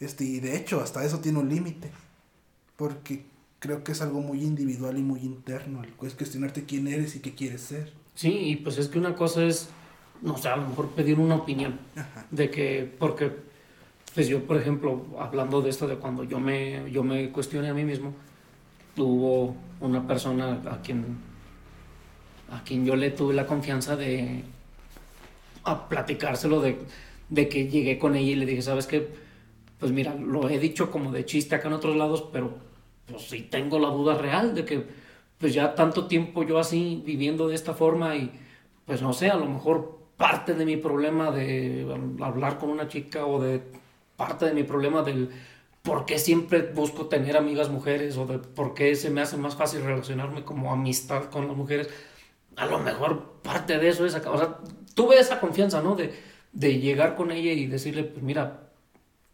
Este, y de hecho, hasta eso tiene un límite. Porque creo que es algo muy individual y muy interno. Es cuestionarte quién eres y qué quieres ser. Sí, y pues es que una cosa es, no sé, a lo mejor pedir una opinión. Ajá. De que, porque, pues yo, por ejemplo, hablando de esto de cuando yo me, yo me cuestioné a mí mismo, hubo una persona a quien, a quien yo le tuve la confianza de a platicárselo de, de que llegué con ella y le dije, ¿sabes qué? Pues mira, lo he dicho como de chiste acá en otros lados, pero pues sí tengo la duda real de que pues ya tanto tiempo yo así viviendo de esta forma y pues no sé, a lo mejor parte de mi problema de hablar con una chica o de parte de mi problema del por qué siempre busco tener amigas mujeres o de por qué se me hace más fácil relacionarme como amistad con las mujeres. A lo mejor parte de eso es acá. O sea, tuve esa confianza, ¿no? De, de llegar con ella y decirle, pues mira,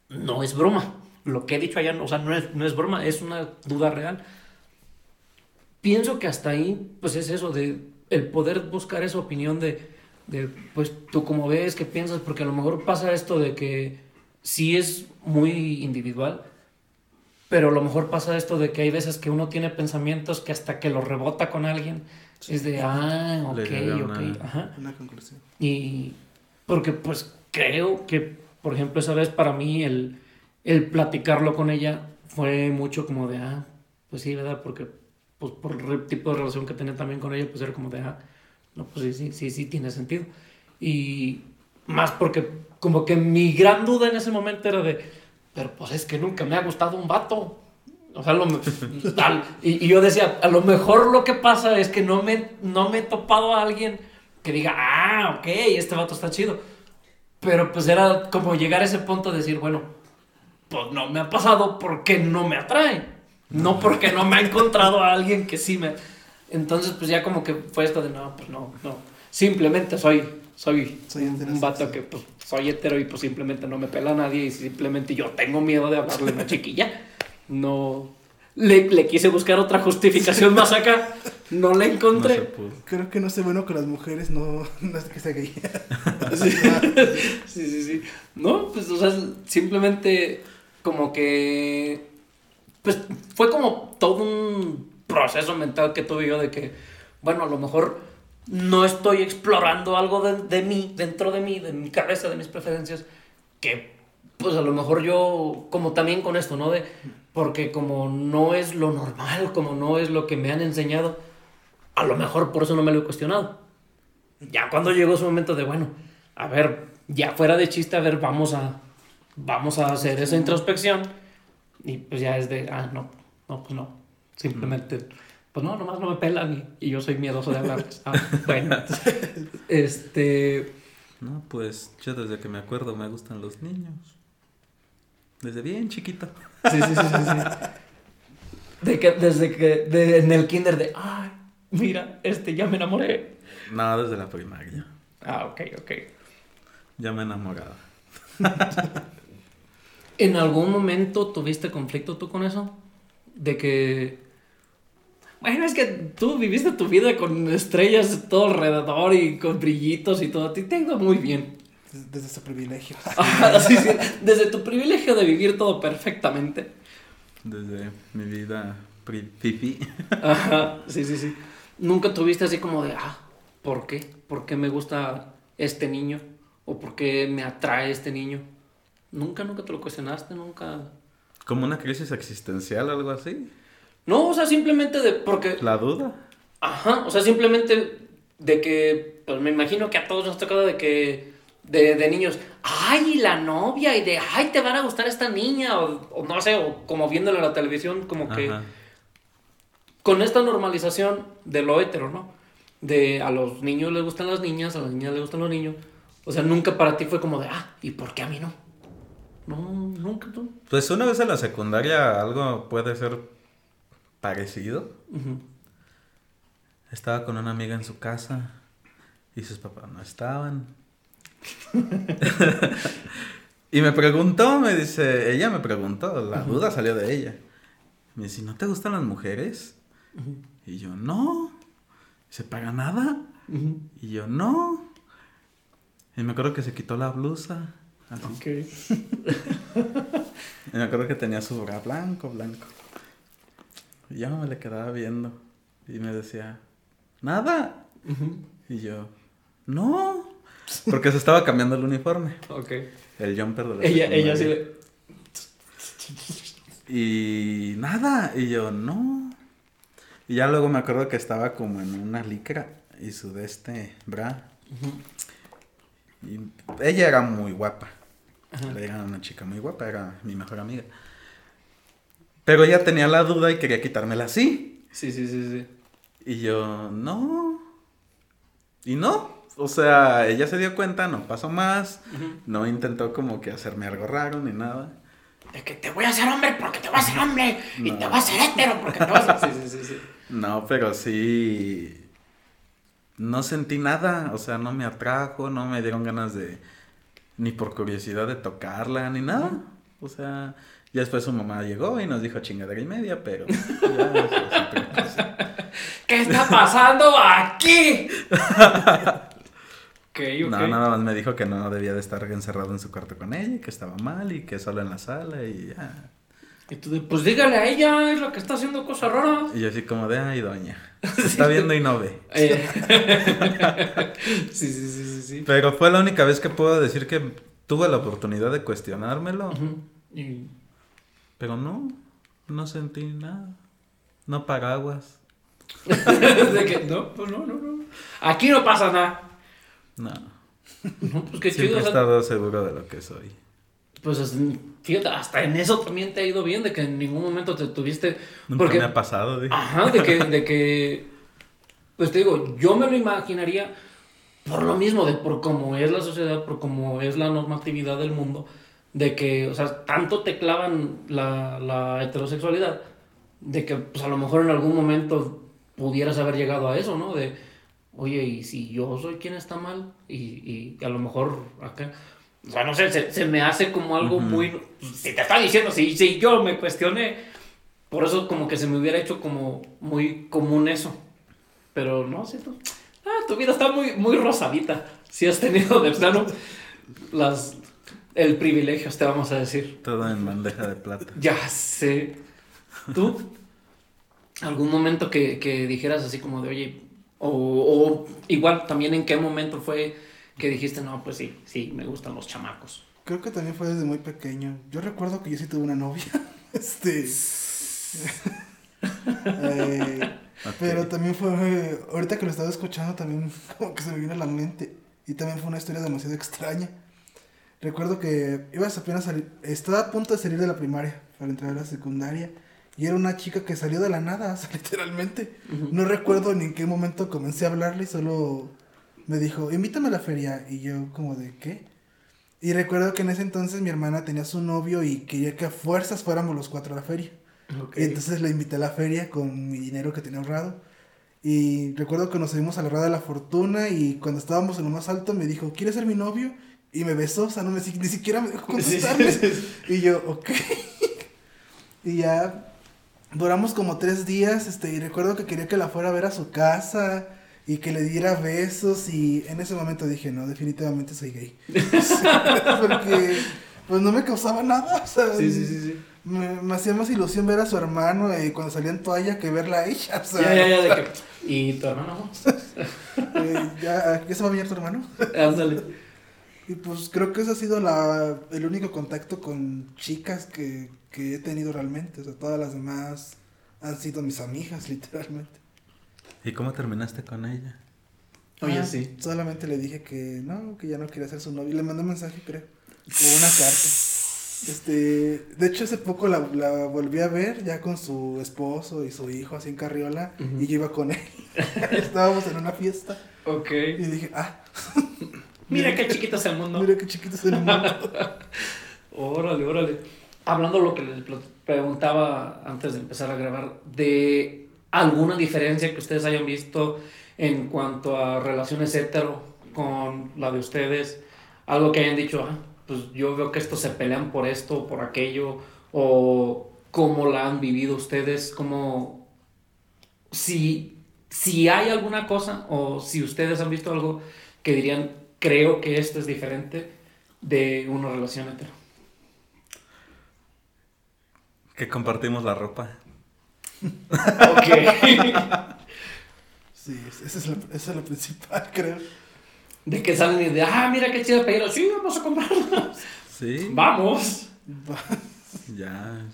no es broma. Lo que he dicho allá, o sea, no es, no es broma, es una duda real. Pienso que hasta ahí, pues es eso, de el poder buscar esa opinión de, de, pues tú como ves, qué piensas, porque a lo mejor pasa esto de que sí es muy individual, pero a lo mejor pasa esto de que hay veces que uno tiene pensamientos que hasta que lo rebota con alguien, es de, ah, ok, ok, una- ajá. Una conclusión. Y porque pues creo que, por ejemplo, esa vez para mí el, el platicarlo con ella fue mucho como de, ah, pues sí, ¿verdad? Porque pues por el tipo de relación que tenía también con ella, pues era como de, ah, no, pues sí, sí, sí, sí, tiene sentido. Y más porque como que mi gran duda en ese momento era de, pero pues es que nunca me ha gustado un vato. O sea, lo, tal, y, y yo decía, a lo mejor lo que pasa es que no me, no me he topado a alguien que diga, ah, ok, este vato está chido. Pero pues era como llegar a ese punto de decir, bueno, pues no me ha pasado porque no me atrae. No porque no me ha encontrado a alguien que sí me... Entonces pues ya como que fue esto de, no, pues no, no. Simplemente soy, soy, Soy un, vato que pues soy hetero y pues simplemente no me pela a nadie y simplemente yo tengo miedo de hablarle a una chiquilla. No... Le, le quise buscar otra justificación más acá. No la encontré. Creo que no sé bueno con las mujeres, no, no es que sea gay. [LAUGHS] Sí. sí, sí, sí. No, pues, o sea, simplemente como que. Pues fue como todo un proceso mental que tuve yo de que, bueno, a lo mejor no estoy explorando algo de, de mí, dentro de mí, de mi cabeza, de mis preferencias, que pues a lo mejor yo, como también con esto, ¿no? De, porque como no es lo normal, como no es lo que me han enseñado, a lo mejor por eso no me lo he cuestionado. Ya cuando llegó su momento de, bueno, a ver, ya fuera de chiste, a ver, vamos a, vamos a hacer esa introspección. Y pues ya es de, ah, no, no, pues no. Simplemente, pues no, nomás no me pelan y, y yo soy miedoso de hablar. [LAUGHS] Ah, bueno, [LAUGHS] este, No, pues yo desde que me acuerdo me gustan los niños. Desde bien chiquito. sí, sí, sí, sí, sí. De que, desde que, de, en el kinder de, ay, mira, este, ya me enamoré. No, desde la primaria. Ah, ok, ok. Ya me enamoraba. ¿En algún momento tuviste conflicto tú con eso? De que... Bueno, es que tú viviste tu vida con estrellas todo alrededor y con brillitos y todo. A ti te ha ido muy bien. Desde, ese privilegio. [LAUGHS] Ajá, sí, sí. Desde tu privilegio de vivir todo perfectamente. Desde mi vida fifi. [LAUGHS] Ajá, sí, sí, sí. Nunca tuviste así como de, ah, ¿por qué? ¿Por qué me gusta este niño? ¿O por qué me atrae este niño? Nunca, nunca te lo cuestionaste, nunca... Como una crisis existencial, algo así. No, o sea, simplemente de, porque La duda. Ajá, o sea, simplemente de que, pues me imagino que a todos nos ha tocado de que, de, de niños, ay, la novia, y de, ay, te van a gustar esta niña, o, o no sé, o como viéndolo en la televisión, como que con esta normalización de lo hetero, ¿no? De a los niños les gustan las niñas, a las niñas les gustan los niños. O sea, nunca para ti fue como de, ah, ¿y por qué a mí no? No, nunca tú. Pues una vez en la secundaria algo puede ser parecido. Estaba con una amiga en su casa y sus papás no estaban. [LAUGHS] y me preguntó, me dice, ella me preguntó, la duda salió de ella. Me dice, ¿no te gustan las mujeres? Y yo, no. ¿Se paga nada? Y yo, no. Y me acuerdo que se quitó la blusa. así. Ok. [LAUGHS] Y me acuerdo que tenía su bra blanco, blanco. Y yo me le quedaba viendo. Y me decía, nada. Y yo, no. Porque se estaba cambiando el uniforme. Ok. El jumper de la Ella, ella sí le... Y nada, y yo, no. Y ya luego me acuerdo que estaba como en una licra y su de este bra. Y ella era muy guapa. Era una chica muy guapa, era mi mejor amiga. Pero ella tenía la duda y quería quitármela así. Sí, sí, sí, sí. Y yo, no. Y no. O sea, ella se dio cuenta, no pasó más. No intentó como que hacerme algo raro ni nada. De que te voy a hacer hombre porque te voy a hacer hombre. Y te voy a hacer hétero porque te voy a hacer... [LAUGHS] Sí, sí, sí, sí. No, pero sí. No sentí nada. O sea, no me atrajo, no me dieron ganas de. Ni por curiosidad de tocarla, ni nada. O sea, ya después su mamá llegó y nos dijo chingadera y media, pero. ya, eso es. [LAUGHS] ¿Qué está pasando aquí? [LAUGHS] ok, ok. No, nada más me dijo que no debía de estar encerrado en su cuarto con ella, que estaba mal y que solo en la sala y ya. Y tú de, pues dígale a ella, es la que está haciendo cosas raras. Y yo así como de, ay, doña. [LAUGHS] Se está viendo y no ve. Eh. [LAUGHS] sí, sí, sí, sí, sí. Pero fue la única vez que puedo decir que tuve la oportunidad de cuestionármelo. Y Pero no, no sentí nada. No paraguas. [LAUGHS] de que, no, pues no, no, no. Aquí no pasa nada. No. No, pues qué Siempre chido. he estado seguro de lo que soy. Pues es- fíjate, hasta en eso también te ha ido bien, de que en ningún momento te tuviste. Nunca Porque, me ha pasado, dije. ajá, de que, [LAUGHS] de que, pues te digo, yo me lo imaginaría por lo mismo, de por cómo es la sociedad, por cómo es la normatividad del mundo, de que, o sea, tanto te clavan la, la heterosexualidad, de que, pues a lo mejor en algún momento pudieras haber llegado a eso, ¿no? De, oye, ¿y si yo soy quien está mal? Y, y a lo mejor acá... O sea, no sé, se, se me hace como algo muy... Si te está diciendo, si, si yo me cuestioné, por eso como que se me hubiera hecho como muy común eso. Pero no, tú- ah, tu vida está muy, muy rosadita. Si has tenido de plano las, el privilegio, te vamos a decir. Todo en bandeja de plata. Ya sé. ¿Tú? ¿Algún momento que, que dijeras así como de, oye, o, o igual también en qué momento fue que dijiste, no, pues sí, sí, me gustan los chamacos? Creo que también fue desde muy pequeño. Yo recuerdo que yo sí tuve una novia. [LAUGHS] Este. eh. Pero también fue. Ahorita que lo estaba escuchando, también como que se me vino a la mente. Y también fue una historia demasiado extraña. Recuerdo que ibas apenas a salir. Estaba a punto de salir de la primaria para entrar a la secundaria. Y era una chica que salió de la nada, [LAUGHS] o sea, literalmente. No recuerdo ni en qué momento comencé a hablarle y solo me dijo, invítame a la feria. Y yo como de, ¿qué? Y recuerdo que en ese entonces mi hermana tenía su novio y quería que a fuerzas fuéramos los cuatro a la feria. Y entonces la invité a la feria con mi dinero que tenía ahorrado. Y recuerdo que nos subimos a la rueda de la fortuna y cuando estábamos en lo más alto me dijo, ¿quieres ser mi novio? Y me besó, o sea, no me, ni siquiera me dejó [LAUGHS] contestarme. Y yo, ok. [LAUGHS] y ya duramos como tres días, este, y recuerdo que quería que la fuera a ver a su casa y que le diera besos y en ese momento dije, no, definitivamente soy gay. [LAUGHS] Porque pues no me causaba nada, o sea, Sí, sí, sí, sí. Me, me hacía más ilusión ver a su hermano eh, cuando salía en toalla que verla a ella, o sea, Ya, ya, ya, de que, ¿Y tu hermano? [LAUGHS] eh, ya, ¿ya se va a venir tu hermano? Ándale. Y pues creo que ese ha sido la, el único contacto con chicas que, que he tenido realmente. O sea, todas las demás han sido mis amigas, [LAUGHS] literalmente. ¿Y cómo terminaste con ella? Oye, Ah, sí. Solamente le dije que no, que ya no quería ser su novio. Le mandé un mensaje, creo. O una carta. Este, de hecho, hace poco la, la volví a ver ya con su esposo y su hijo así en Carriola. Y yo iba con él. [LAUGHS] Estábamos en una fiesta. Ok. Y dije, ah, [LAUGHS] Mira qué chiquito es el mundo. mira qué chiquito es el mundo. [LAUGHS] Órale, órale. Hablando lo que les preguntaba antes de empezar a grabar, de alguna diferencia que ustedes hayan visto en cuanto a relaciones hetero con la de ustedes, algo que hayan dicho, ah, pues yo veo que estos se pelean por esto por aquello, o cómo la han vivido ustedes, como si, si hay alguna cosa o si ustedes han visto algo que dirían, creo que esto es diferente de una relación hetero. Que compartimos la ropa. ok. [LAUGHS] Sí, esa es la, esa es la principal, creo. De que salen y de, ah, mira qué chida playera. Sí, vamos a comprarla. Sí. Vamos. [LAUGHS] Va- Ya.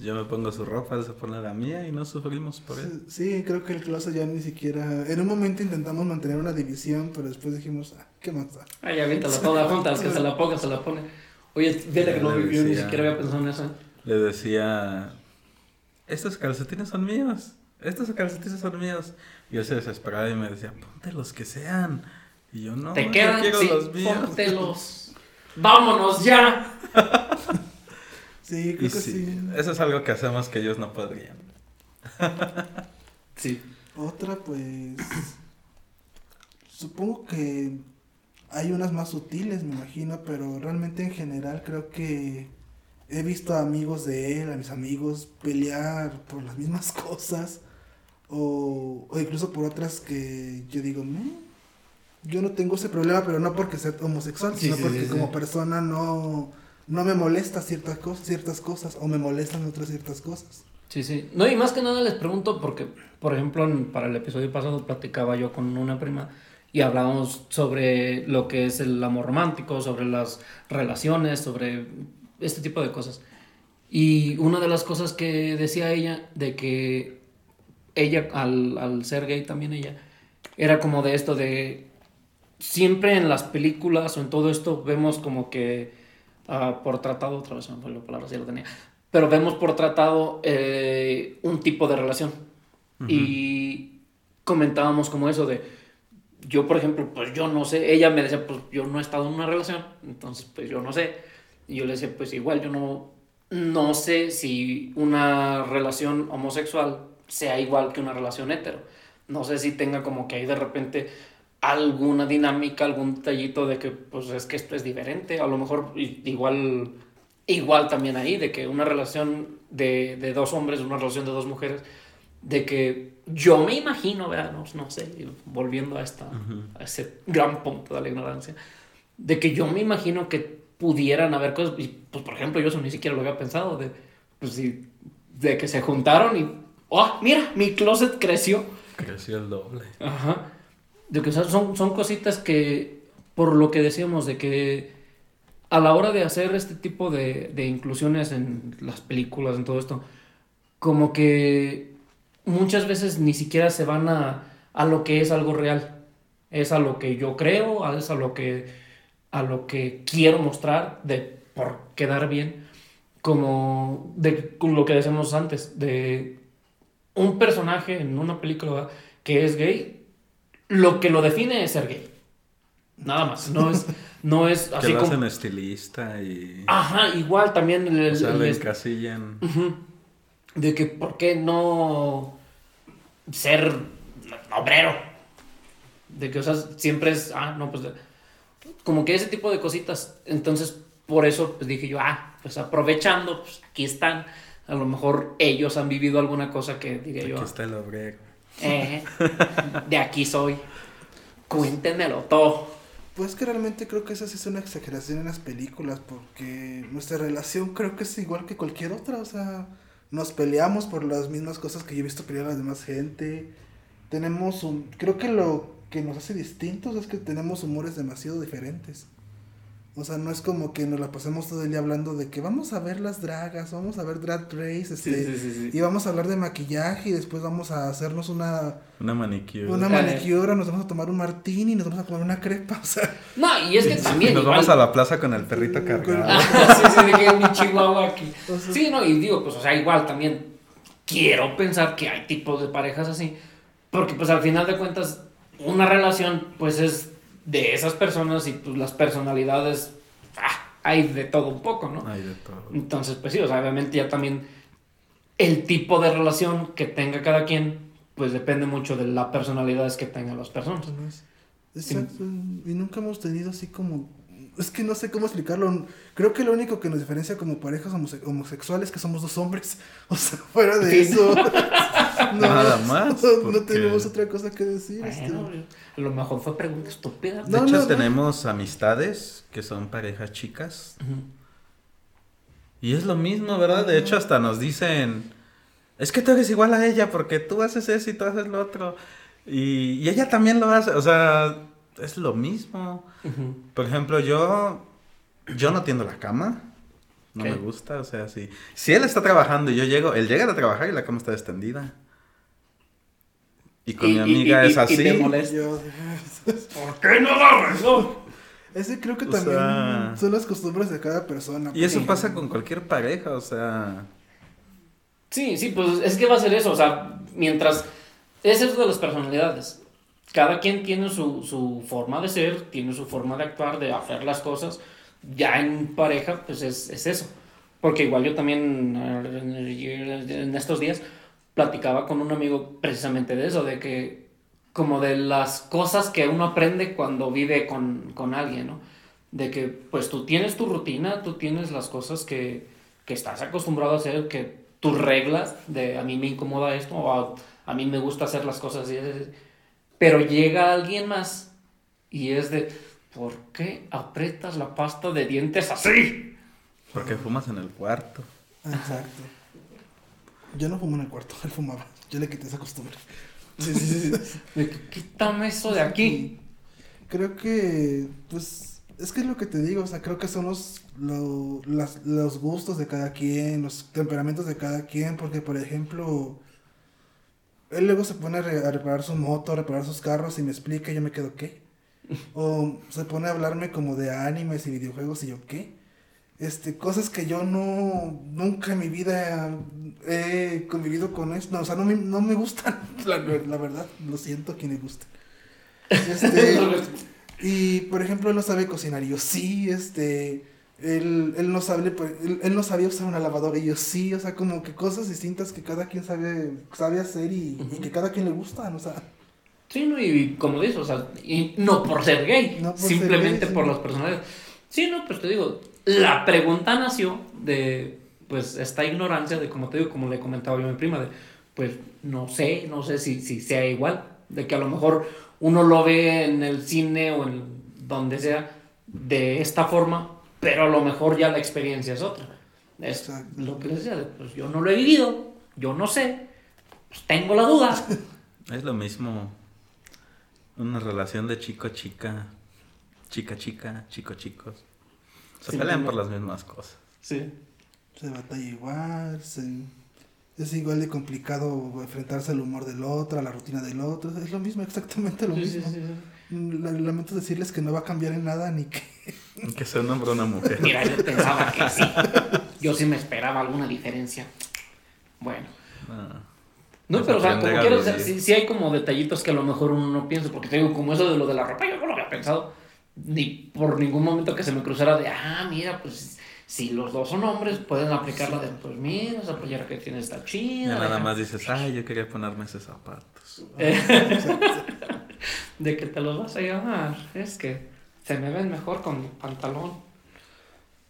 Yo me pongo su ropa, se pone la mía y no sufrimos por él. Sí, creo que el closet ya ni siquiera... En un momento intentamos mantener una división, pero después dijimos, ah, ¿qué más da? Ay, aviéntala toda junta, es que se la ponga, se la pone. Oye, fíjate que no, Ya le yo ni decía. siquiera había pensado en eso. ¿eh? Le decía, estos calcetines son míos, estos calcetines son míos. Y él se desesperaba y me decía, ponte los que sean. Y yo no, ¿Te yo quedan? quiero Sí, los míos. póntelos. ¡Vámonos ya! [LAUGHS] Sí, creo Y que sí, sí. eso es algo que hacemos que ellos no podrían. Sí. Otra, pues... Supongo que hay unas más sutiles, me imagino, pero realmente en general creo que he visto a amigos de él, a mis amigos, pelear por las mismas [LAUGHS] cosas. O, o incluso por otras que yo digo, "Mm, yo no tengo ese problema, pero no porque sea homosexual, Sí, sino sí, porque sí, sí. como persona no, no me molesta ciertas cosas, ciertas cosas, o me molestan otras ciertas cosas. Sí, sí. No, y más que nada les pregunto porque, por ejemplo, para el episodio pasado platicaba yo con una prima y hablábamos sobre lo que es el amor romántico, sobre las relaciones, sobre este tipo de cosas. Y una de las cosas que decía ella, de que ella, al, al ser gay también ella, era como de esto de, siempre en las películas o en todo esto vemos como que ah, por tratado, otra vez se me fue la palabra, sí lo tenía, pero vemos por tratado eh, un tipo de relación. Y comentábamos como eso de, yo por ejemplo, pues yo no sé, ella me decía, pues yo no he estado en una relación, entonces pues yo no sé. Y yo le decía, pues igual yo no, no sé si una relación homosexual sea igual que una relación hetero. No sé si tenga como que ahí de repente alguna dinámica, algún detallito de que pues es que esto es diferente. A lo mejor igual, igual también ahí, de que una relación de, de dos hombres, una relación de dos mujeres, de que yo me imagino, ¿verdad? No, no sé, volviendo a, esta, a ese gran punto de la ignorancia, de que yo me imagino que pudieran haber cosas, y pues por ejemplo yo eso ni siquiera lo había pensado, de, pues, sí, de que se juntaron y, oh, mira, mi closet creció. Creció el doble. Ajá. De que son, son cositas que, por lo que decíamos, de que a la hora de hacer este tipo de, de inclusiones en las películas, en todo esto, como que muchas veces ni siquiera se van a, a lo que es algo real. Es a lo que yo creo, es a lo que, a lo que quiero mostrar de por quedar bien. Como de lo que decíamos antes, de un personaje en una película que es gay, lo que lo define es ser gay. Nada más. No es, no es [LAUGHS] Que así lo como. hacen estilista y... Ajá, igual también el, o sea, el- encasillan. Ujú. De que, ¿por qué no ser obrero? De que, o sea, siempre es, ah, no, pues, como que ese tipo de cositas. Entonces, por eso, pues dije yo, ah, pues aprovechando, pues aquí están. A lo mejor ellos han vivido alguna cosa que diría Aquí yo, está el obrero. Eh, de aquí soy. Cuéntenmelo todo. Pues que realmente creo que esa sí es una exageración en las películas, porque nuestra relación creo que es igual que cualquier otra, o sea, nos peleamos por las mismas cosas que yo he visto pelear a la demás gente. Tenemos un, creo que lo que nos hace distintos es que tenemos humores demasiado diferentes. O sea, no es como que nos la pasemos todo el día hablando de que vamos a ver las dragas, vamos a ver drag race, este, sí, y vamos a hablar de maquillaje y después vamos a hacernos una, Una manicure. una Eh. manicura, nos vamos a tomar un martini, nos vamos a comer una crepa, o sea, No, y es que también. Nos igual- vamos a la plaza con el perrito cargado. Ah, [LAUGHS] sí, sí, mi chihuahua aquí. O sea- Sí, no, y digo, pues, o sea, igual también quiero pensar que hay tipos de parejas así, porque pues al final de cuentas una relación pues es de esas personas y pues las personalidades, ah, hay de todo un poco, ¿no? Hay de todo. Entonces, pues sí, o sea, obviamente ya también el tipo de relación que tenga cada quien, pues depende mucho de la personalidad que tengan las personas. Exacto. Y nunca hemos tenido así como. Es que no sé cómo explicarlo. Creo que lo único que nos diferencia como parejas homose- homosexuales es que somos dos hombres. [LAUGHS] O sea, fuera de eso. [LAUGHS] no, Nada más, No, tenemos otra cosa que decir. este. A lo mejor fue pregunta estúpida. De No, hecho, no, no. tenemos amistades que son parejas chicas. Y es lo mismo, ¿verdad? De hecho, hasta nos dicen, es que tú eres igual a ella porque tú haces eso y tú haces lo otro. Y, y ella también lo hace, o sea, es lo mismo. Por ejemplo, yo, yo no tiendo la cama. No me gusta, o sea, si, si él está trabajando y yo llego, él llega a trabajar y la cama está extendida. Y con Y- mi amiga y- es y así. te ¿Por qué no lo arregló? ese creo que O también sea- son las costumbres de cada persona. Y eso pasa con cualquier pareja, o sea... Sí, sí, pues es que va a ser eso, o sea, mientras... Es eso de las personalidades. Cada quien tiene su, su forma de ser, tiene su forma de actuar, de hacer las cosas. Ya en pareja, pues es, es eso. Porque igual yo también en estos días platicaba con un amigo precisamente de eso, de que como de las cosas que uno aprende cuando vive con, con alguien, ¿no? De que pues tú tienes tu rutina, tú tienes las cosas que, que estás acostumbrado a hacer, que tus reglas de a mí me incomoda esto o a, a mí me gusta hacer las cosas así. Pero llega alguien más y es de ¿por qué aprietas la pasta de dientes así? Porque fumas en el cuarto. Exacto. Yo no fumo en el cuarto, [LAUGHS] él fumaba. Yo le quité esa costumbre. Sí, sí, sí. sí. De que, quítame eso de aquí. Creo que, pues, es que es lo que te digo, o sea, creo que son los, lo- las- los gustos de cada quien, los temperamentos de cada quien, porque, por ejemplo, él luego se pone a, re- a reparar su moto, a reparar sus carros y me explica y yo me quedo, ¿qué? O se pone a hablarme como de animes y videojuegos y yo, ¿qué? Este, cosas que yo no, nunca en mi vida he convivido con esto, no, o sea, no me, no me gustan, [LAUGHS] la, la verdad, lo siento a quien le guste. Este, [LAUGHS] y por ejemplo, él no sabe cocinar. Y yo sí, este. Él, él no sabe, pues, él, él no sabía usar una lavadora. Y yo sí, o sea, como que cosas distintas que cada quien sabe, sabe hacer y, y que cada quien le gustan, o sea. Sí, no, y como dices, o sea, y no por ser gay, No por ser simplemente sí. por las personalidades. Sí, no, pues te digo, la pregunta nació de, pues, esta ignorancia de, como te digo, como le comentaba yo a mi prima, de, pues, no sé, no sé si, si sea igual, de que a lo mejor uno lo ve en el cine o en donde sea de esta forma, pero a lo mejor ya la experiencia es otra. Es Exacto. lo que les decía, de, pues yo no lo he vivido, yo no sé, pues tengo la duda. [LAUGHS] Es lo mismo una relación de chico-chica, chica-chica, chico-chicos. Se Sí, pelean no. por las mismas cosas. Sí. Se batalla igual, se- es igual de complicado enfrentarse al humor del otro, a la rutina del otro. Es lo mismo, [LAUGHS] exactamente lo Sí, mismo. sí, sí. Mm, la- Lamento decirles que no va a cambiar en nada ni que. Que sea un hombre o una mujer. Mira, yo pensaba que sí. Yo sí me esperaba alguna diferencia. Bueno. Ah. No, pero o sea, como quiero, o sea, vivir. sí, sí hay como detallitos que a lo mejor uno no piensa, porque te digo, como eso de lo de la ropa, yo no lo había pensado. Ni por ningún momento que se me cruzara de, ah, mira, pues si los dos son hombres, pueden aplicarla de, pues mira, esa playera que tienes está chida. Ya nada más dices, ay, yo quería ponerme esos zapatos. [LAUGHS] De que te los vas a llevar. Es que se me ven mejor con mi pantalón.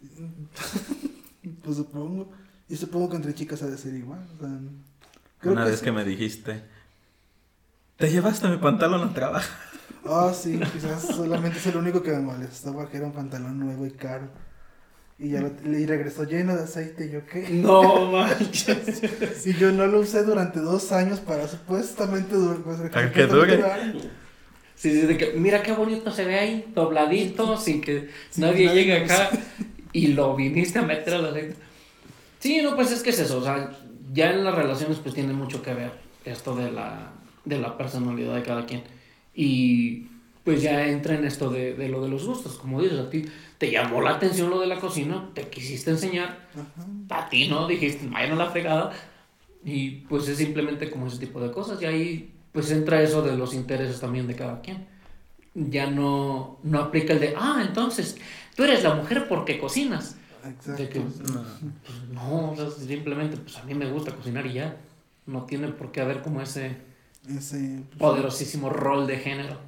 [LAUGHS] Pues supongo. Y supongo que entre chicas ha de ser igual. o sea, creo Una vez sí. que me dijiste, te llevaste mi pantalón a trabajo. [LAUGHS] Ah, sí, quizás solamente es el único que me molestó porque era un pantalón nuevo y caro. Y ya lo- y regresó lleno de aceite y yo qué. [LAUGHS] No manches. Y yo no lo usé durante dos años para supuestamente durar. Pues, que dure. Sí, sí, de que mira qué bonito se ve ahí, dobladito, sin que Sin nadie nadie llegue acá y lo viniste a meter a la aceite. Sí, no, pues es que es eso, o sea, ya en las relaciones pues tiene mucho que ver esto de la, de la personalidad de cada quien. Y pues ya entra en esto de, de lo de los gustos, como dices, a ti te llamó la atención lo de la cocina, te quisiste enseñar, Ajá. a ti no, dijiste, vaya no la fregada. Y pues es simplemente como ese tipo de cosas. Y ahí pues entra eso de los intereses también de cada quien. Ya no, no aplica el de, ah, entonces tú eres la mujer porque cocinas. Exacto. De que, No. pues, no, o sea, simplemente pues a mí me gusta cocinar y ya. No tiene por qué haber como ese Ese, pues, poderosísimo rol de género.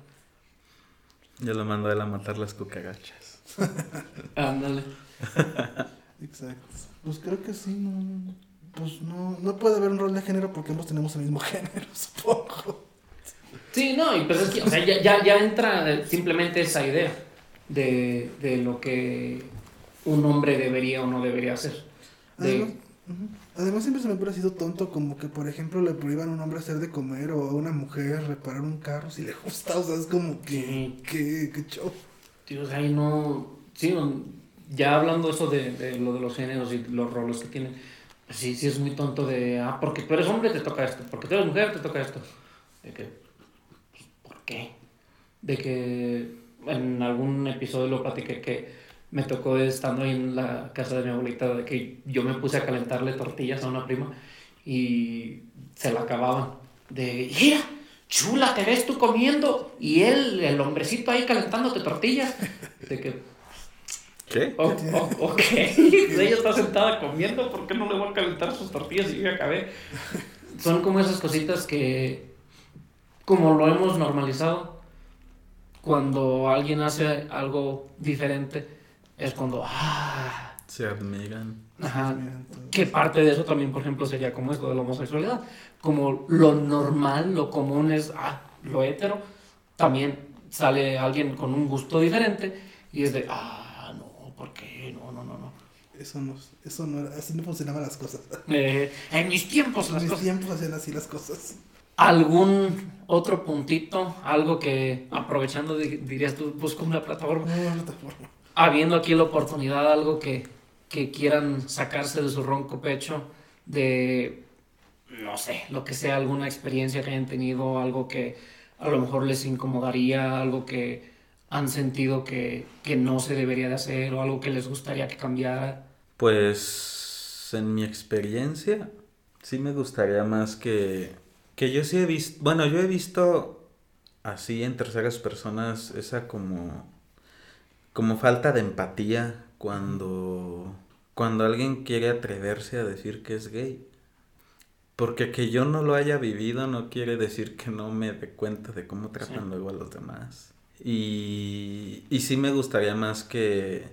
Yo lo mando a él a matar las cucarachas. Ándale. [LAUGHS] Exacto. Pues creo que sí, no, no, pues no, no puede haber un rol de género porque ambos tenemos el mismo [LAUGHS] género, supongo. Sí, no, y pero es que, o sea, ya, ya, ya entra simplemente esa idea de, de lo que un hombre debería o no debería hacer. De, Además, Además siempre se me ha parecido tonto como que, por ejemplo, le prohíban a un hombre hacer de comer o a una mujer reparar un carro si le [LAUGHS] gusta, o sea, es como que, Sí. que, que show. Tío, o sea, ahí no. Sí, ya hablando eso de, de lo de los géneros y los roles que tienen, pues sí, sí es muy tonto de. Ah, porque tú eres hombre te toca esto, porque tú eres mujer te toca esto. De que. pues, ¿Por qué? De que en algún episodio lo platiqué que me tocó estando ahí en la casa de mi abuelita, de que yo me puse a calentarle tortillas a una prima y se la acababan. De, mira, chula, te ves tú comiendo y él, el hombrecito ahí calentándote tortillas. De que, ¿Qué? oh, oh, ok, [LAUGHS] ella está sentada comiendo, ¿por qué no le voy a calentar sus tortillas y yo ya acabé? Son como esas cositas que, como lo hemos normalizado, cuando alguien hace algo diferente, es cuando, ah, Se admiran. ajá, que parte de eso también, por ejemplo, sería como esto de la homosexualidad. Como lo normal, lo común es ah, lo hetero, también sale alguien con un gusto diferente y es de, ah, ¿por qué? No, no, no, no. Eso no, eso no era, así no funcionaban las cosas. Eh, en mis tiempos En las mis cosas. tiempos hacían así las cosas. ¿Algún otro puntito? Algo que, aprovechando, di- dirías tú, busco una plataforma. Te formo. habiendo aquí la oportunidad, algo que, que quieran sacarse de su ronco pecho, de, no sé, lo que sea, alguna experiencia que hayan tenido, algo que a lo mejor les incomodaría, algo que han sentido que, que no se debería de hacer o algo que les gustaría que cambiara. Pues en mi experiencia, sí me gustaría más que, que yo sí he visto, bueno, yo he visto así en terceras personas esa como, como falta de empatía cuando, cuando alguien quiere atreverse a decir que es gay. Porque que yo no lo haya vivido no quiere decir que no me dé cuenta de cómo tratan Sí. luego a los demás. Y, y sí me gustaría más que,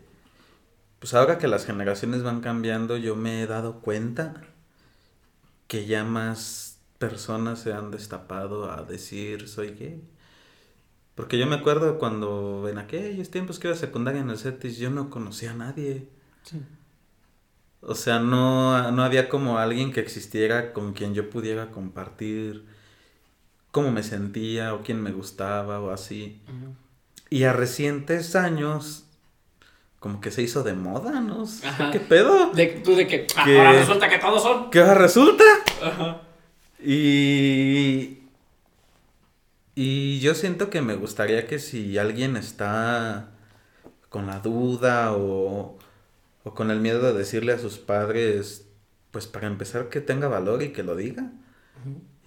pues ahora que las generaciones van cambiando, yo me he dado cuenta que ya más personas se han destapado a decir soy gay. Porque yo me acuerdo cuando en aquellos tiempos que iba a secundaria en el CETIS, yo no conocía a nadie. O sea, no, no había como alguien que existiera con quien yo pudiera compartir cómo me sentía o quién me gustaba o así. Y a recientes años, como que se hizo de moda, ¿no? sé. ¿Qué pedo? De, tú de que ah, Que- ahora resulta que todos son. ¿Qué ahora resulta? Ajá. Y... Y yo siento que me gustaría que si alguien está con la duda o, o con el miedo de decirle a sus padres, pues para empezar que tenga valor y que lo diga.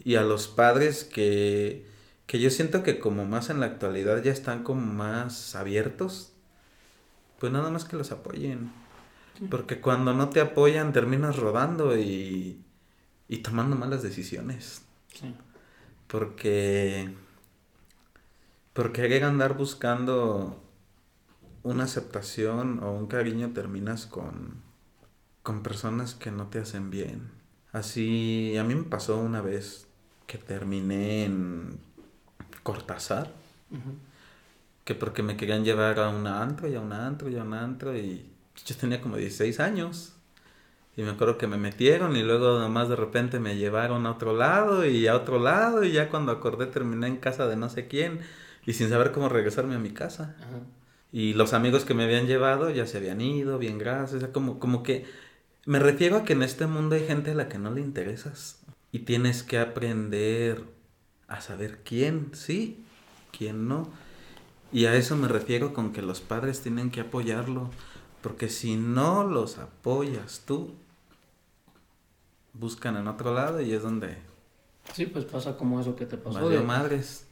Y a los padres que, que yo siento que como más en la actualidad ya están como más abiertos, pues nada más que los apoyen. Porque cuando no te apoyan terminas rodando y, y tomando malas decisiones. Sí. Porque por querer andar buscando una aceptación o un cariño terminas con, con personas que no te hacen bien. Así, a mí me pasó una vez que terminé en Cortázar, Ujú. que porque me querían llevar a una antro y a una antro y a una antro y yo tenía como 16 años. Y me acuerdo que me metieron y luego nomás de repente me llevaron a otro lado y a otro lado y ya cuando acordé terminé en casa de no sé quién y sin saber cómo regresarme a mi casa. Ajá. Y los amigos que me habían llevado ya se habían ido, bien gracias. O sea, como, como que me refiero a que en este mundo hay gente a la que no le interesas. Y tienes que aprender a saber quién sí, quién no. Y a eso me refiero con que los padres tienen que apoyarlo. Porque si no los apoyas tú, buscan en otro lado y es donde Sí, pues pasa como eso que te pasó. de- madres.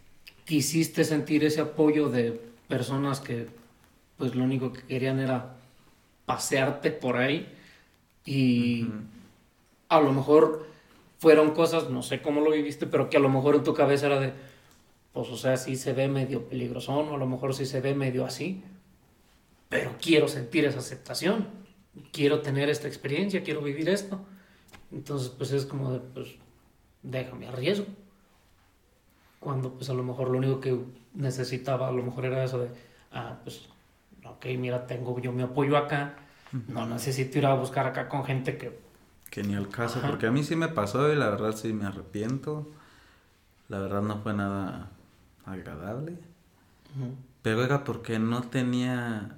quisiste sentir ese apoyo de personas que pues lo único que querían era pasearte por ahí y a lo mejor fueron cosas, no sé cómo lo viviste, pero que a lo mejor en tu cabeza era de, pues o sea, sí se ve medio peligrosón o a lo mejor sí se ve medio así, pero quiero sentir esa aceptación, quiero tener esta experiencia, quiero vivir esto. Entonces pues es como de, pues déjame arriesgo. Cuando pues a lo mejor lo único que necesitaba a lo mejor era eso de, ah, pues, ok, mira, tengo yo mi apoyo acá, no necesito ir a buscar acá con gente que que ni al caso, Ajá. porque a mí sí me pasó y la verdad sí me arrepiento. La verdad no fue nada agradable, pero era porque no tenía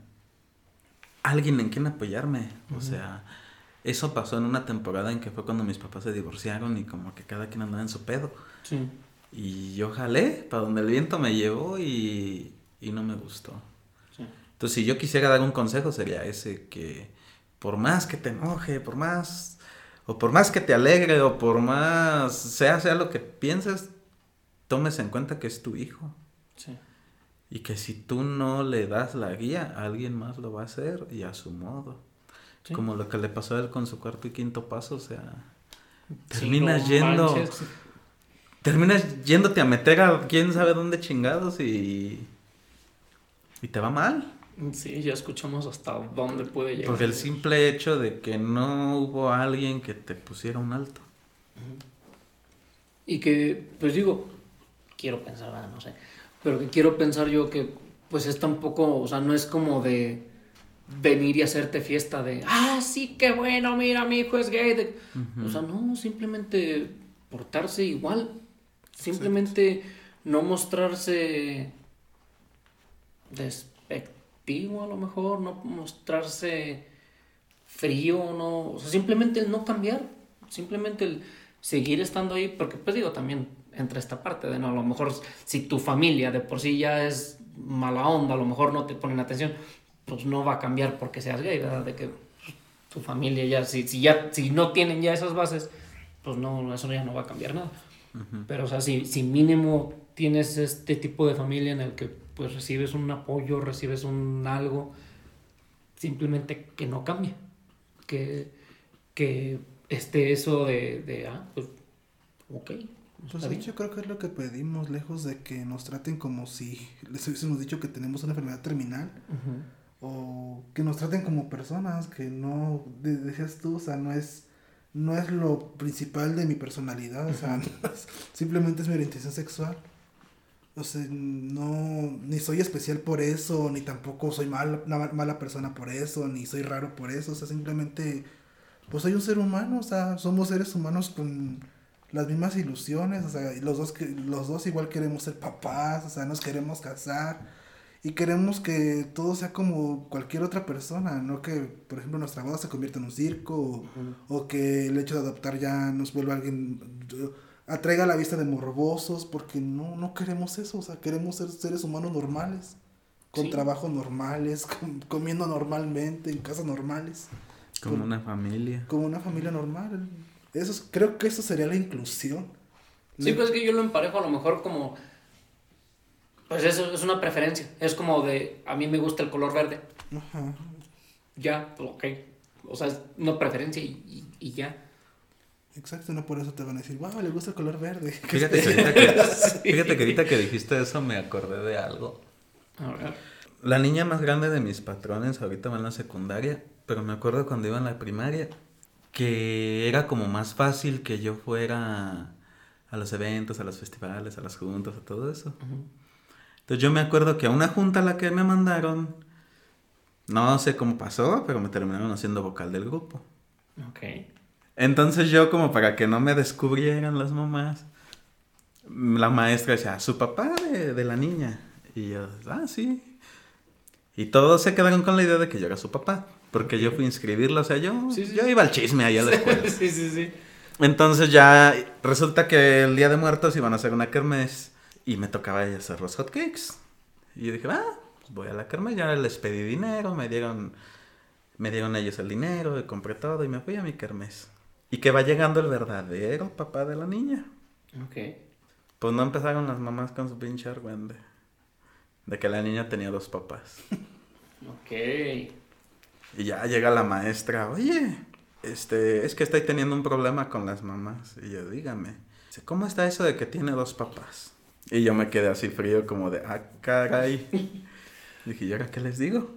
alguien en quien apoyarme. O sea, eso pasó en una temporada en que fue cuando mis papás se divorciaron y como que cada quien andaba en su pedo. Sí. Y yo jalé para donde el viento me llevó y, y no me gustó. Sí. Entonces, si yo quisiera dar un consejo, sería ese, que por más que te enoje, por más, o por más que te alegre, o por más, sea, sea lo que pienses, tomes en cuenta que es tu hijo. Sí. Y que si tú no le das la guía, alguien más lo va a hacer y a su modo. Sí. Como lo que le pasó a él con su cuarto y quinto paso, o sea, Sí, terminas no yendo, manches. terminas yéndote a meter a quién sabe dónde chingados y, y te va mal. Sí, ya escuchamos hasta dónde puede llegar. Por el simple hecho de que no hubo alguien que te pusiera un alto. Y que, pues digo, quiero pensar, no sé, pero que quiero pensar yo que, pues es tampoco, o sea, no es como de venir y hacerte fiesta de, ah, sí, qué bueno, mira, mi hijo es gay. de- O sea, no, simplemente portarse igual. Simplemente no mostrarse a lo mejor, no mostrarse frío, no, o sea, simplemente el no cambiar, simplemente el seguir estando ahí, porque pues digo también entre esta parte de no, a lo mejor si tu familia de por sí ya es mala onda, a lo mejor no te ponen atención, pues no va a cambiar porque seas gay, ¿verdad? De que tu familia ya, si, si ya, si no tienen ya esas bases, pues no, eso ya no va a cambiar nada. Pero, o sea, si, si mínimo tienes este tipo de familia en el que pues recibes un apoyo, recibes un algo, simplemente que no cambie. Que, que esté eso de, de ah, pues, ok. Pues de hecho creo que es lo que pedimos, lejos de que nos traten como si les hubiésemos dicho que tenemos una enfermedad terminal. O que nos traten como personas, que no, de- decías tú, o sea, no es, no es lo principal de mi personalidad, o sea, [LAUGHS] no es- simplemente es mi orientación sexual. O sea, no, ni soy especial por eso, ni tampoco soy mal, una ma- mala persona por eso, ni soy raro por eso, o sea, simplemente, pues soy un ser humano, o sea, somos seres humanos con las mismas ilusiones, o sea, los dos, que, los dos igual queremos ser papás, o sea, nos queremos casar, y queremos que todo sea como cualquier otra persona, no que, por ejemplo, nuestra boda se convierta en un circo o, o que el hecho de adoptar ya nos vuelva alguien, atraiga la vista de morbosos, porque no, no queremos eso, o sea, queremos ser seres humanos normales, con Sí. trabajos normales, [LAUGHS] com- comiendo normalmente, en casas normales, Como una familia. como una familia normal. Eso es- creo que eso sería la inclusión. Sí, pues es que yo lo emparejo a lo mejor como. Pues eso es una preferencia. Es como de. A mí me gusta el color verde. Ajá. Ya, pues, ok. O sea, es una preferencia y, y- y ya. Exacto, no por eso te van a decir, wow, le gusta el color verde. [LAUGHS] Fíjate que, ahorita que, fíjate que ahorita que dijiste eso me acordé de algo. A ver. La niña más grande de mis patrones ahorita va en la secundaria, pero me acuerdo cuando iba en la primaria que era como más fácil que yo fuera a los eventos, a los festivales, a las juntas, a todo eso. Entonces yo me acuerdo que a una junta a la que me mandaron, no sé cómo pasó, pero me terminaron haciendo vocal del grupo. Ok. Entonces yo como para que no me descubrieran las mamás, la maestra decía, su papá de, de la niña. Y yo, ah, sí. Y todos se quedaron con la idea de que yo era su papá, porque yo fui a inscribirlo, o sea, yo, Sí, sí, yo iba al chisme ahí a la escuela. sí, sí, sí. Entonces ya resulta que el Día de Muertos iban a hacer una kermés y me tocaba ir a hacer los hotcakes. Y yo dije, ah, pues voy a la kermés, ya les pedí dinero, me dieron, me dieron ellos el dinero, y compré todo y me fui a mi kermés. Y que va llegando el verdadero papá de la niña. Ok. Pues no empezaron las mamás con su pinche argüende. De que la niña tenía dos papás. Ok. Y ya llega la maestra, oye, este, es que estoy teniendo un problema con las mamás. Y yo, dígame, ¿cómo está eso de que tiene dos papás? Y yo me quedé así frío como de, ah, caray. [LAUGHS] dije, ¿y ahora qué les digo?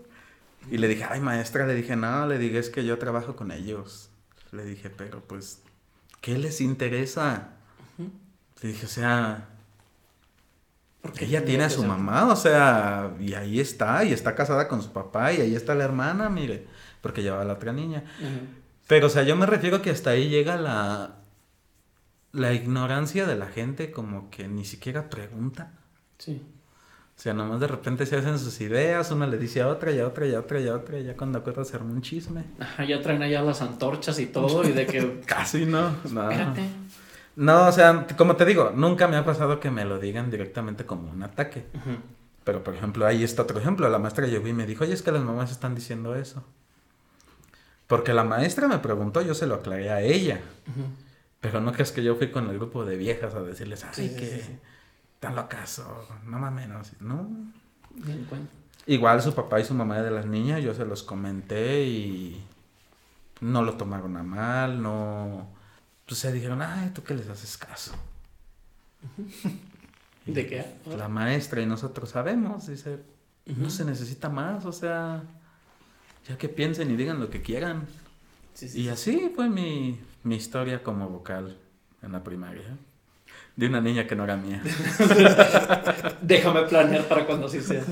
Y le dije, ay, maestra, le dije, no, le dije, es que yo trabajo con ellos. Le dije, pero pues, ¿qué les interesa? Le dije, o sea, Porque ella tiene a su mamá, o sea, y ahí está, y está casada con su papá, y ahí está la hermana, mire, porque llevaba a la otra niña. Pero, o sea, yo me refiero que hasta ahí llega la, la ignorancia de la gente, como que ni siquiera pregunta. Sí. O sea, nomás de repente se hacen sus ideas, una le dice a otra y a otra y a otra y a otra, y ya cuando acuerdas se arma un chisme. Ajá, ya traen allá las antorchas y todo, y de que. [LAUGHS] Casi no. No. Espérate. No, o sea, como te digo, nunca me ha pasado que me lo digan directamente como un ataque. Pero, por ejemplo, ahí está otro ejemplo. La maestra llegó y me dijo, oye, es que las mamás están diciendo eso. Porque la maestra me preguntó, yo se lo aclaré a ella. Pero no crees que yo fui con el grupo de viejas a decirles, ay, Sí, sí, que sí, sí. Tan locas o no mames, no, sí, no. Bien. Igual su papá y su mamá de las niñas, yo se los comenté y no lo tomaron a mal, no... Pues se dijeron, ay, ¿tú qué les haces caso? [LAUGHS] ¿De qué? La maestra y nosotros sabemos, dice, no se necesita más, o sea, ya que piensen y digan lo que quieran. Sí, sí, Y sí. así fue mi, mi historia como vocal en la primaria. De una niña que no era mía. [LAUGHS] Déjame planear para cuando sí sea.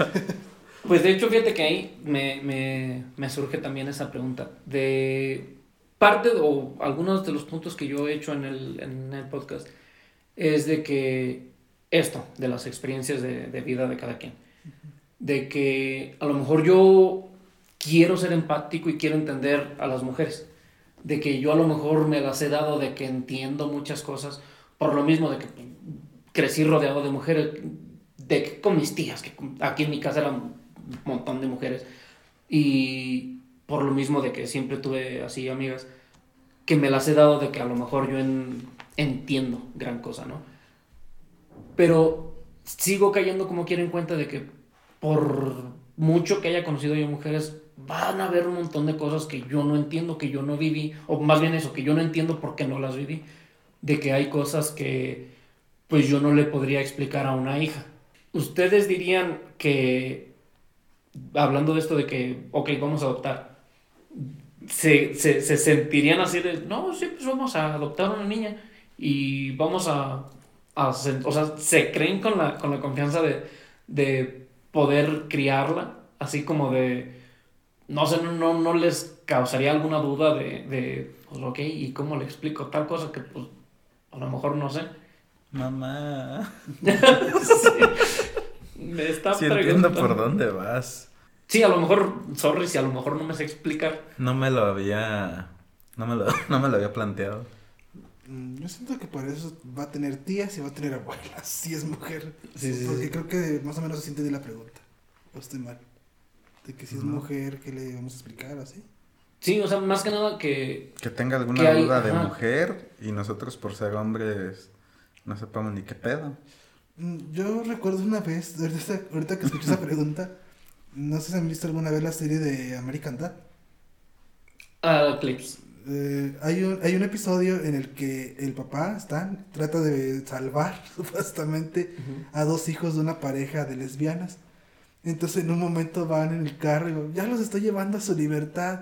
Pues de hecho, fíjate que ahí me, me, me surge también esa pregunta. De parte de- o algunos de los puntos que yo he hecho en el, en el podcast es de que esto, de las experiencias de, de vida de cada quien. De que a lo mejor yo quiero ser empático y quiero entender a las mujeres. De que yo a lo mejor me las he dado de que entiendo muchas cosas por lo mismo de que crecí rodeado de mujeres, de que con mis tías, que aquí en mi casa eran un montón de mujeres, y por lo mismo de que siempre tuve así amigas, que me las he dado de que a lo mejor yo en- entiendo gran cosa, ¿no? Pero sigo cayendo como quiera en cuenta de que por mucho que haya conocido yo mujeres, van a haber un montón de cosas que yo no entiendo, que yo no viví, o más bien eso, que yo no entiendo por qué no las viví, de que hay cosas que pues yo no le podría explicar a una hija. Ustedes dirían que, hablando de esto de que, ok, vamos a adoptar, se, se, se sentirían así de, no, sí, pues vamos a adoptar una niña y vamos a, a o sea, se creen con la, con la confianza de, de poder criarla, así como de, no sé, no, no, no les causaría alguna duda de, de, pues ok, ¿y cómo le explico tal cosa que pues a lo mejor no sé? Mamá. [LAUGHS] Me está Sí entiendo preguntando. por dónde vas. Sí, a lo mejor, sorry si a lo mejor no me sé explicar. No me lo había... No me lo, [LAUGHS] no me lo había planteado. Mm, Yo siento que para eso va a tener tías y va a tener abuelas, [LAUGHS] si es mujer. Sí, sí, Porque sí. creo que más o menos así entendí la pregunta. O estoy mal. De que si es No. mujer, ¿qué le vamos a explicar así? Sí, o sea, más que nada que... Que tenga alguna Que hay- duda de ajá. mujer y nosotros por ser hombres no sepamos ni qué pedo. Mm, Yo recuerdo una vez, [LAUGHS] ahorita, ahorita que escuché esa [LAUGHS] pregunta, no sé si han visto alguna vez la serie de American Dad. Ah, clips. Eh, hay, un, hay un episodio en el que el papá, Stan, trata de salvar [LAUGHS] supuestamente a dos hijos de una pareja de lesbianas. Entonces en un momento van en el carro y ya los estoy llevando a su libertad.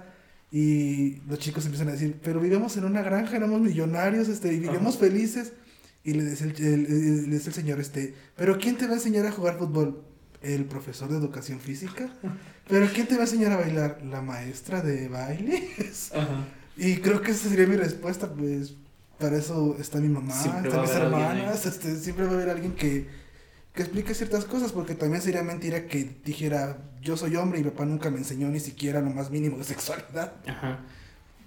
Y los chicos empiezan a decir, pero vivimos en una granja, éramos millonarios, este, y vivimos Ajá. felices. Y le dice el, el- el- el señor, este, pero ¿quién te va a enseñar a jugar fútbol? El profesor de educación física. ¿Pero quién te va a enseñar a bailar? La maestra de baile. Ajá. Y creo que esa sería mi respuesta, pues para eso está mi mamá, Siempre están mis hermanas, este, siempre va a haber alguien que, que explique ciertas cosas, porque también sería mentira que dijera, yo soy hombre y mi papá nunca me enseñó ni siquiera lo más mínimo de [LAUGHS] sexualidad. Ajá.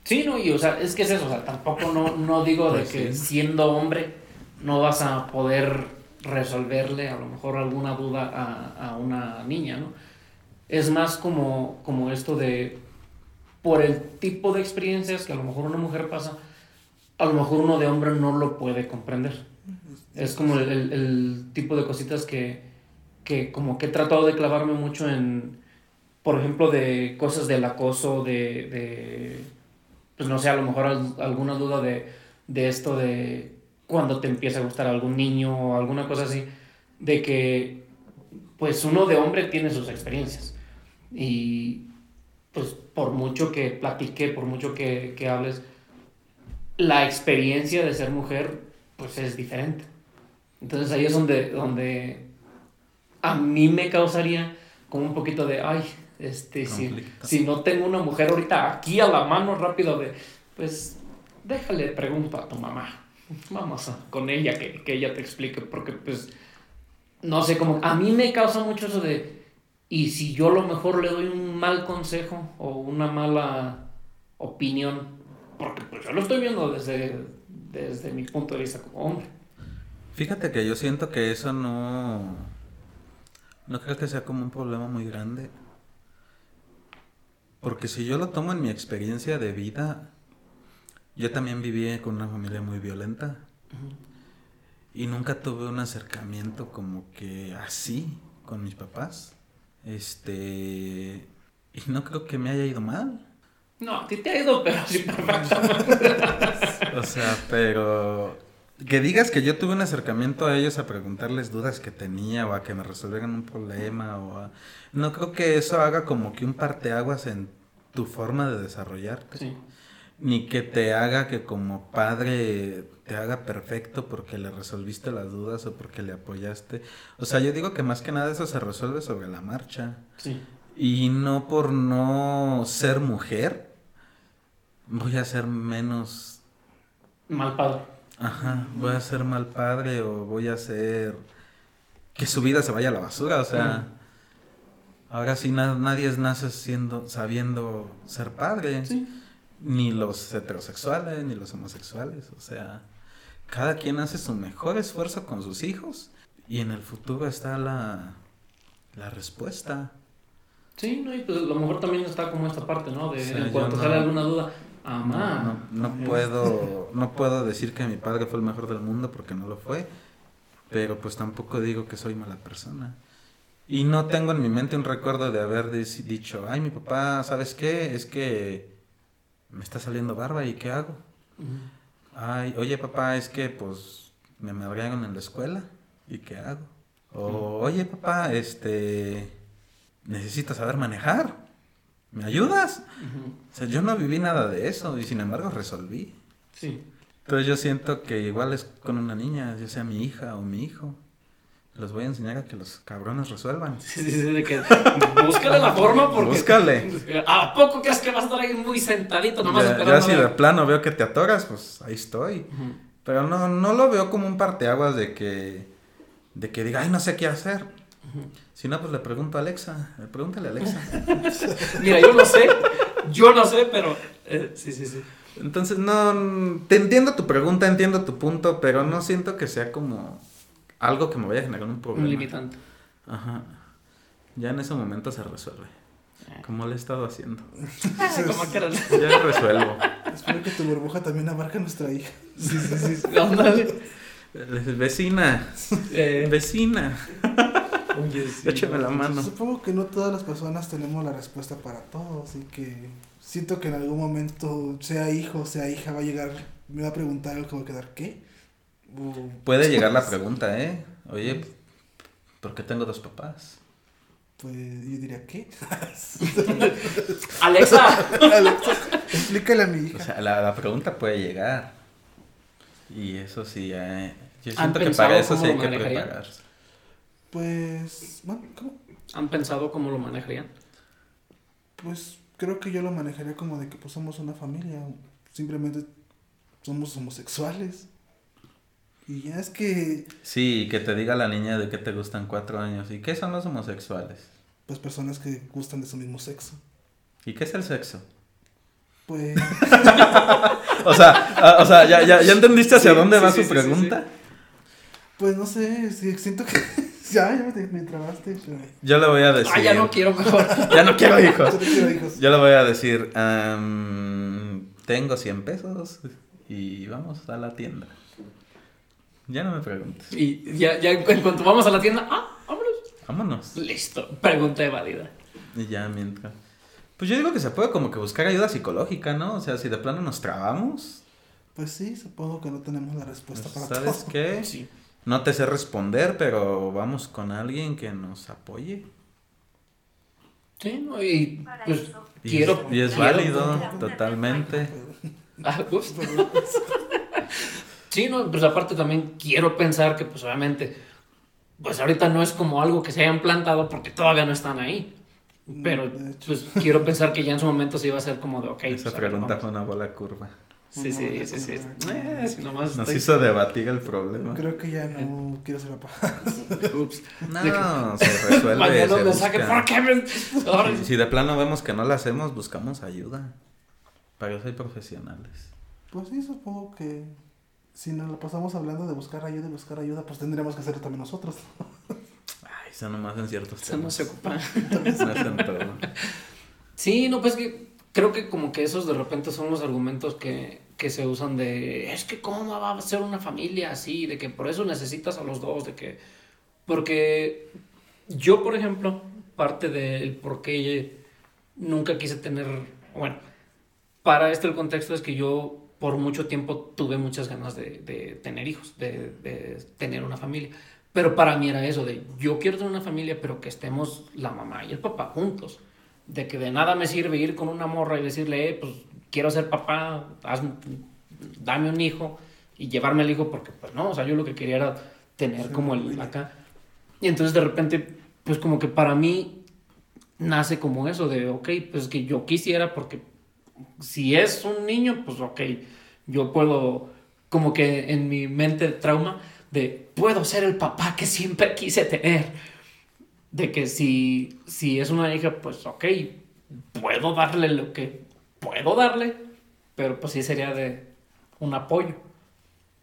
Sí, no, y o sea, es que es eso, o sea, tampoco no, no digo de Pues que sí. siendo hombre no vas a poder resolverle a lo mejor alguna duda a, a una niña, ¿no? Es más como, como esto de, por el tipo de experiencias que a lo mejor una mujer pasa, a lo mejor uno de hombre no lo puede comprender. Es como el, tipo de cositas que, que como que he tratado de clavarme mucho en, por ejemplo, de cosas del acoso, de, de pues no sé, a lo mejor al- alguna duda de, de esto de cuando te empieza a gustar algún niño o alguna cosa así, de que pues uno de hombre tiene sus experiencias y pues por mucho que platique, por mucho que, que hables, la experiencia de ser mujer pues es diferente. Entonces ahí es donde, donde a mí me causaría como un poquito de, ay, este, si, si no tengo una mujer ahorita aquí a la mano rápido de, pues déjale pregunto a tu mamá. Vamos a- con ella, que, que ella te explique, porque pues, no sé, como a mí me causa mucho eso de, y si yo a lo mejor le doy un mal consejo o una mala opinión, porque pues yo lo estoy viendo desde, desde mi punto de vista como hombre. Fíjate que yo siento que eso no. No creo que sea como un problema muy grande. Porque si yo lo tomo en mi experiencia de vida, yo también viví con una familia muy violenta. Y nunca tuve un acercamiento como que así con mis papás. Este. Y no creo que me haya ido mal. No, a ti te ha ido, pero sí perfectamente. O sea, pero que digas que yo tuve un acercamiento a ellos a preguntarles dudas que tenía o a que me resolvieran un problema o a... No creo que eso haga como que un parteaguas en tu forma de desarrollarte. Sí. Ni que te haga que como padre te haga perfecto porque le resolviste las dudas o porque le apoyaste. O sea, yo digo que más que nada eso se resuelve sobre la marcha. Sí. Y no por no ser mujer, voy a ser menos Mal padre. Ajá, voy a ser mal padre o voy a ser que su vida se vaya a la basura, o sea, ahora sí na- nadie nace siendo sabiendo ser padre, Sí. ni los heterosexuales ni los homosexuales, o sea, cada quien hace su mejor esfuerzo con sus hijos y en el futuro está la la respuesta. Sí, no, y pues a lo mejor también está como esta parte, ¿no? De Sí, en cuanto no- sale alguna duda, amá. No, no, no puedo, no puedo decir que mi padre fue el mejor del mundo porque no lo fue, pero pues tampoco digo que soy mala persona. Y no tengo en mi mente un recuerdo de haber dicho, ay, mi papá, ¿sabes qué? Es que me está saliendo barba y ¿qué hago? Ay, oye papá, es que pues me madrearon en la escuela y ¿qué hago? O, oye papá, este, necesito saber manejar, ¿me ayudas? O sea, yo no viví nada de eso y sin embargo resolví. Sí. Entonces yo siento que igual es con una niña, ya sea mi hija o mi hijo. Los voy a enseñar a que los cabrones resuelvan. Sí, sí, sí, de que búscale la forma porque... Búscale. ¿A poco crees que vas a estar ahí muy sentadito nomás Ya, esperando? ya si de plano veo que te atoras, pues ahí estoy. Pero no, no lo veo como un parteaguas de que, de que diga, ay, no sé qué hacer. Si no, pues le pregunto a Alexa. Le pregúntale a Alexa. [LAUGHS] Mira, yo no sé, yo no sé, pero... eh, sí, sí, sí. Entonces, no, te entiendo tu pregunta, entiendo tu punto, pero no siento que sea como algo que me vaya a generar un problema. Un limitante. Ajá. Ya en ese momento se resuelve. Como lo he estado haciendo. Como que era... Ya resuelvo. Espero que tu burbuja también abarque a nuestra hija. Sí, sí, sí. Eh, Vecina, Eh, vecina, oye, [LAUGHS] sí. échame la mano. Supongo que no todas las personas tenemos la respuesta para todo, así que siento que en algún momento, sea hijo, sea hija, va a llegar, me va a preguntar algo que va a quedar, ¿qué? O- Puede llegar la pregunta, ¿eh? Oye, ¿por qué tengo dos papás? Pues yo diría, ¿qué? [LAUGHS] Alexa. [LAUGHS] Alexa, explícale a mi O hija. sea, la, la pregunta puede llegar. Y eso sí, eh, yo ¿Han siento que pensado para eso cómo sí hay que prepararse. Pues, bueno, ¿cómo? ¿Han pensado cómo lo manejarían? Pues creo que yo lo manejaría como de que pues somos una familia, simplemente somos homosexuales. Y ya es que, Sí, que te diga la niña de que te gustan cuatro años. ¿Y qué son los homosexuales? pues personas que gustan de su mismo sexo. ¿Y qué es el sexo? Pues, [LAUGHS] O sea, ah, o sea ¿ya, ya, ya entendiste hacia Sí, dónde sí, va sí, su sí, sí, pregunta? pues no sé, sí, siento que [LAUGHS] ya, ya me, me trabaste, pero Yo le voy a decir. Ah, ya no quiero mejor. [LAUGHS] Ya no quiero hijos. yo te quiero hijos. Yo le voy a decir, am, tengo 100 pesos y vamos a la tienda. Ya no me preguntes. Y ya, ya en cuanto vamos a la tienda, ah, vámonos. Vámonos. Listo. Pregunta válida. Y ya mientras. Pues yo digo que se puede como que buscar ayuda psicológica, ¿no? O sea, si de plano nos trabamos, Pues sí, supongo que no tenemos la respuesta pues, para ¿sabes todo. qué? Sí. No te sé responder, pero vamos con alguien que nos apoye. Sí, ¿no? y pues Y, quiero. y es quiero- válido, totalmente. [LAUGHS] Ah, ups. Sí, no, pues aparte también quiero pensar que pues obviamente, pues ahorita no es como algo que se hayan plantado porque todavía no están ahí. Pero pues quiero pensar que ya en su momento se iba a hacer como de, ok. Esa pues, a pregunta fue una bola curva. Sí, sí, sí, sí. Eh, si nomás Nos estoy- hizo debatir el problema. Creo que ya no quiero ser papá. [LAUGHS] Ups. No, se resuelve. [LAUGHS] Mañana se me saque. ¿por qué me...? Si, si de plano vemos que no la hacemos, buscamos ayuda. Para eso hay profesionales. Pues sí, supongo que si nos la pasamos hablando de buscar ayuda y buscar ayuda, pues tendríamos que hacerlo también nosotros. Ay, eso nomás en ciertos Eso no temas. se ocupa. No es [LAUGHS] en todo. Sí, no, pues que creo que como que esos de repente son los argumentos que, que se usan de, es que cómo va a ser una familia así, de que por eso necesitas a los dos, de que, porque yo, por ejemplo, parte del por qué nunca quise tener, bueno, para esto el contexto es que yo por mucho tiempo tuve muchas ganas de, tener hijos, de tener una familia. Pero para mí era eso, de yo quiero tener una familia, pero que estemos la mamá y el papá juntos. De que de nada me sirve ir con una morra y decirle, eh, pues quiero ser papá, dame un hijo y llevarme el hijo, porque pues no, o sea, yo lo que quería era tener Sí, como el acá. Y entonces de repente, pues como que para mí nace como eso de, ok, pues que yo quisiera, porque si es un niño, pues ok, yo puedo, como que en mi mente trauma, de puedo ser el papá que siempre quise tener. De que si, si es una hija, pues ok, puedo darle lo que puedo darle, pero pues sí sería de un apoyo.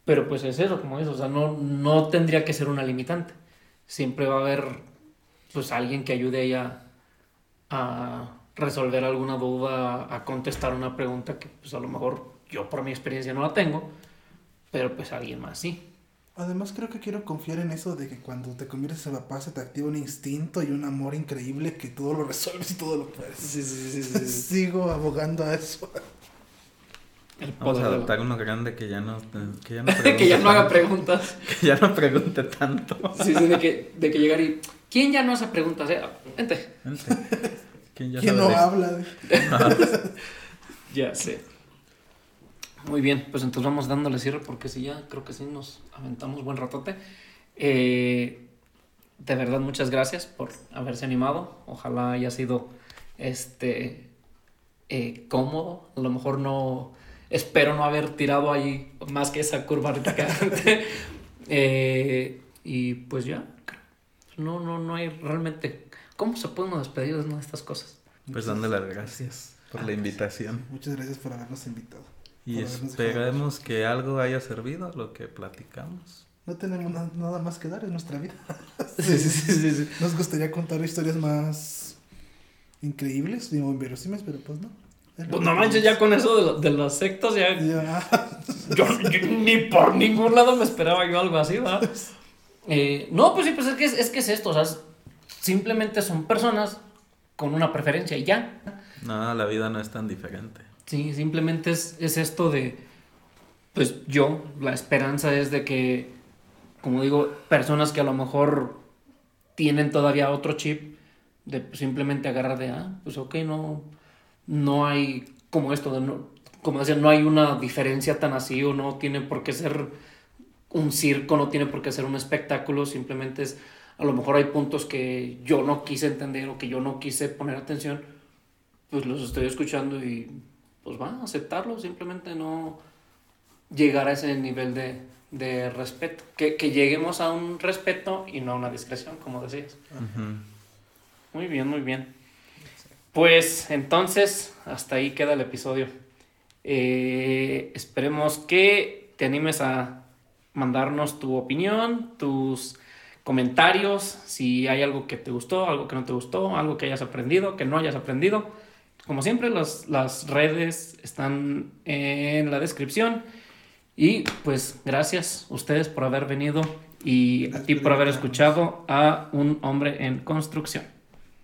Pero pues es eso, como eso, o sea, no, no tendría que ser una limitante. Siempre va a haber pues alguien que ayude a ella a resolver alguna duda, a contestar una pregunta que pues a lo mejor yo por mi experiencia no la tengo, pero pues alguien más sí. Además creo que quiero confiar en eso de que cuando te conviertes en papá se te activa un instinto y un amor increíble que todo lo resuelves y todo lo puedes. Sí, sí, sí, Sigo abogando a eso. El Vamos a adoptar uno grande que ya no, que ya no, [LAUGHS] que ya no haga pregunte preguntas. tanto, [LAUGHS] que ya no pregunte tanto. Sí, sí, de que, de que llegar y... ¿Quién ya no hace preguntas? Eh? Vente. Vente. ¿Quién ya ¿Quién sabe no de- habla? [LAUGHS] de- Ya sé. Muy bien, pues entonces vamos dándole cierre porque sí, ya creo que sí nos aventamos buen ratote. Eh, de verdad, muchas gracias por haberse animado. Ojalá haya sido este eh, cómodo. A lo mejor no. Espero no haber tirado ahí más que esa curva reticante. [LAUGHS] Eh, y pues ya. No, no, no hay realmente. ¿Cómo se puede uno despedir de una de estas cosas? Pues dándole las gracias por la invitación. Muchas gracias por habernos invitado. Y esperemos que algo haya servido lo que platicamos. No tenemos na- nada más que dar en nuestra vida. [LAUGHS] Sí, sí, sí, sí, sí. Nos gustaría contar historias más increíbles, digo, inverosímiles, pero pues no. Pues no manches, ya con eso de, lo- de las sectas, ya Ya. [LAUGHS] Yo, yo ni por ningún lado me esperaba yo algo así, ¿verdad? [LAUGHS] Eh, no, pues sí, pues es que es, es que es esto, o sea, es- simplemente son personas con una preferencia y ya. No, la vida no es tan diferente. Sí, simplemente es, es esto de, pues yo, la esperanza es de que, como digo, personas que a lo mejor tienen todavía otro chip, de simplemente agarrar de, ah, pues ok, no, no hay como esto, de no, como decía, no hay una diferencia tan así o no tiene por qué ser un circo, no tiene por qué ser un espectáculo, simplemente es, a lo mejor hay puntos que yo no quise entender o que yo no quise poner atención, pues los estoy escuchando y pues va a aceptarlo, simplemente no llegar a ese nivel de, de respeto, que, que lleguemos a un respeto y no a una discreción, como decías. Muy bien, muy bien. Pues entonces, hasta ahí queda el episodio. Eh, esperemos que te animes a mandarnos tu opinión, tus comentarios, si hay algo que te gustó, algo que no te gustó, algo que hayas aprendido, que no hayas aprendido. Como siempre, las, las redes están en la descripción. Y pues gracias a ustedes por haber venido y a ti por haber escuchado a un hombre en construcción.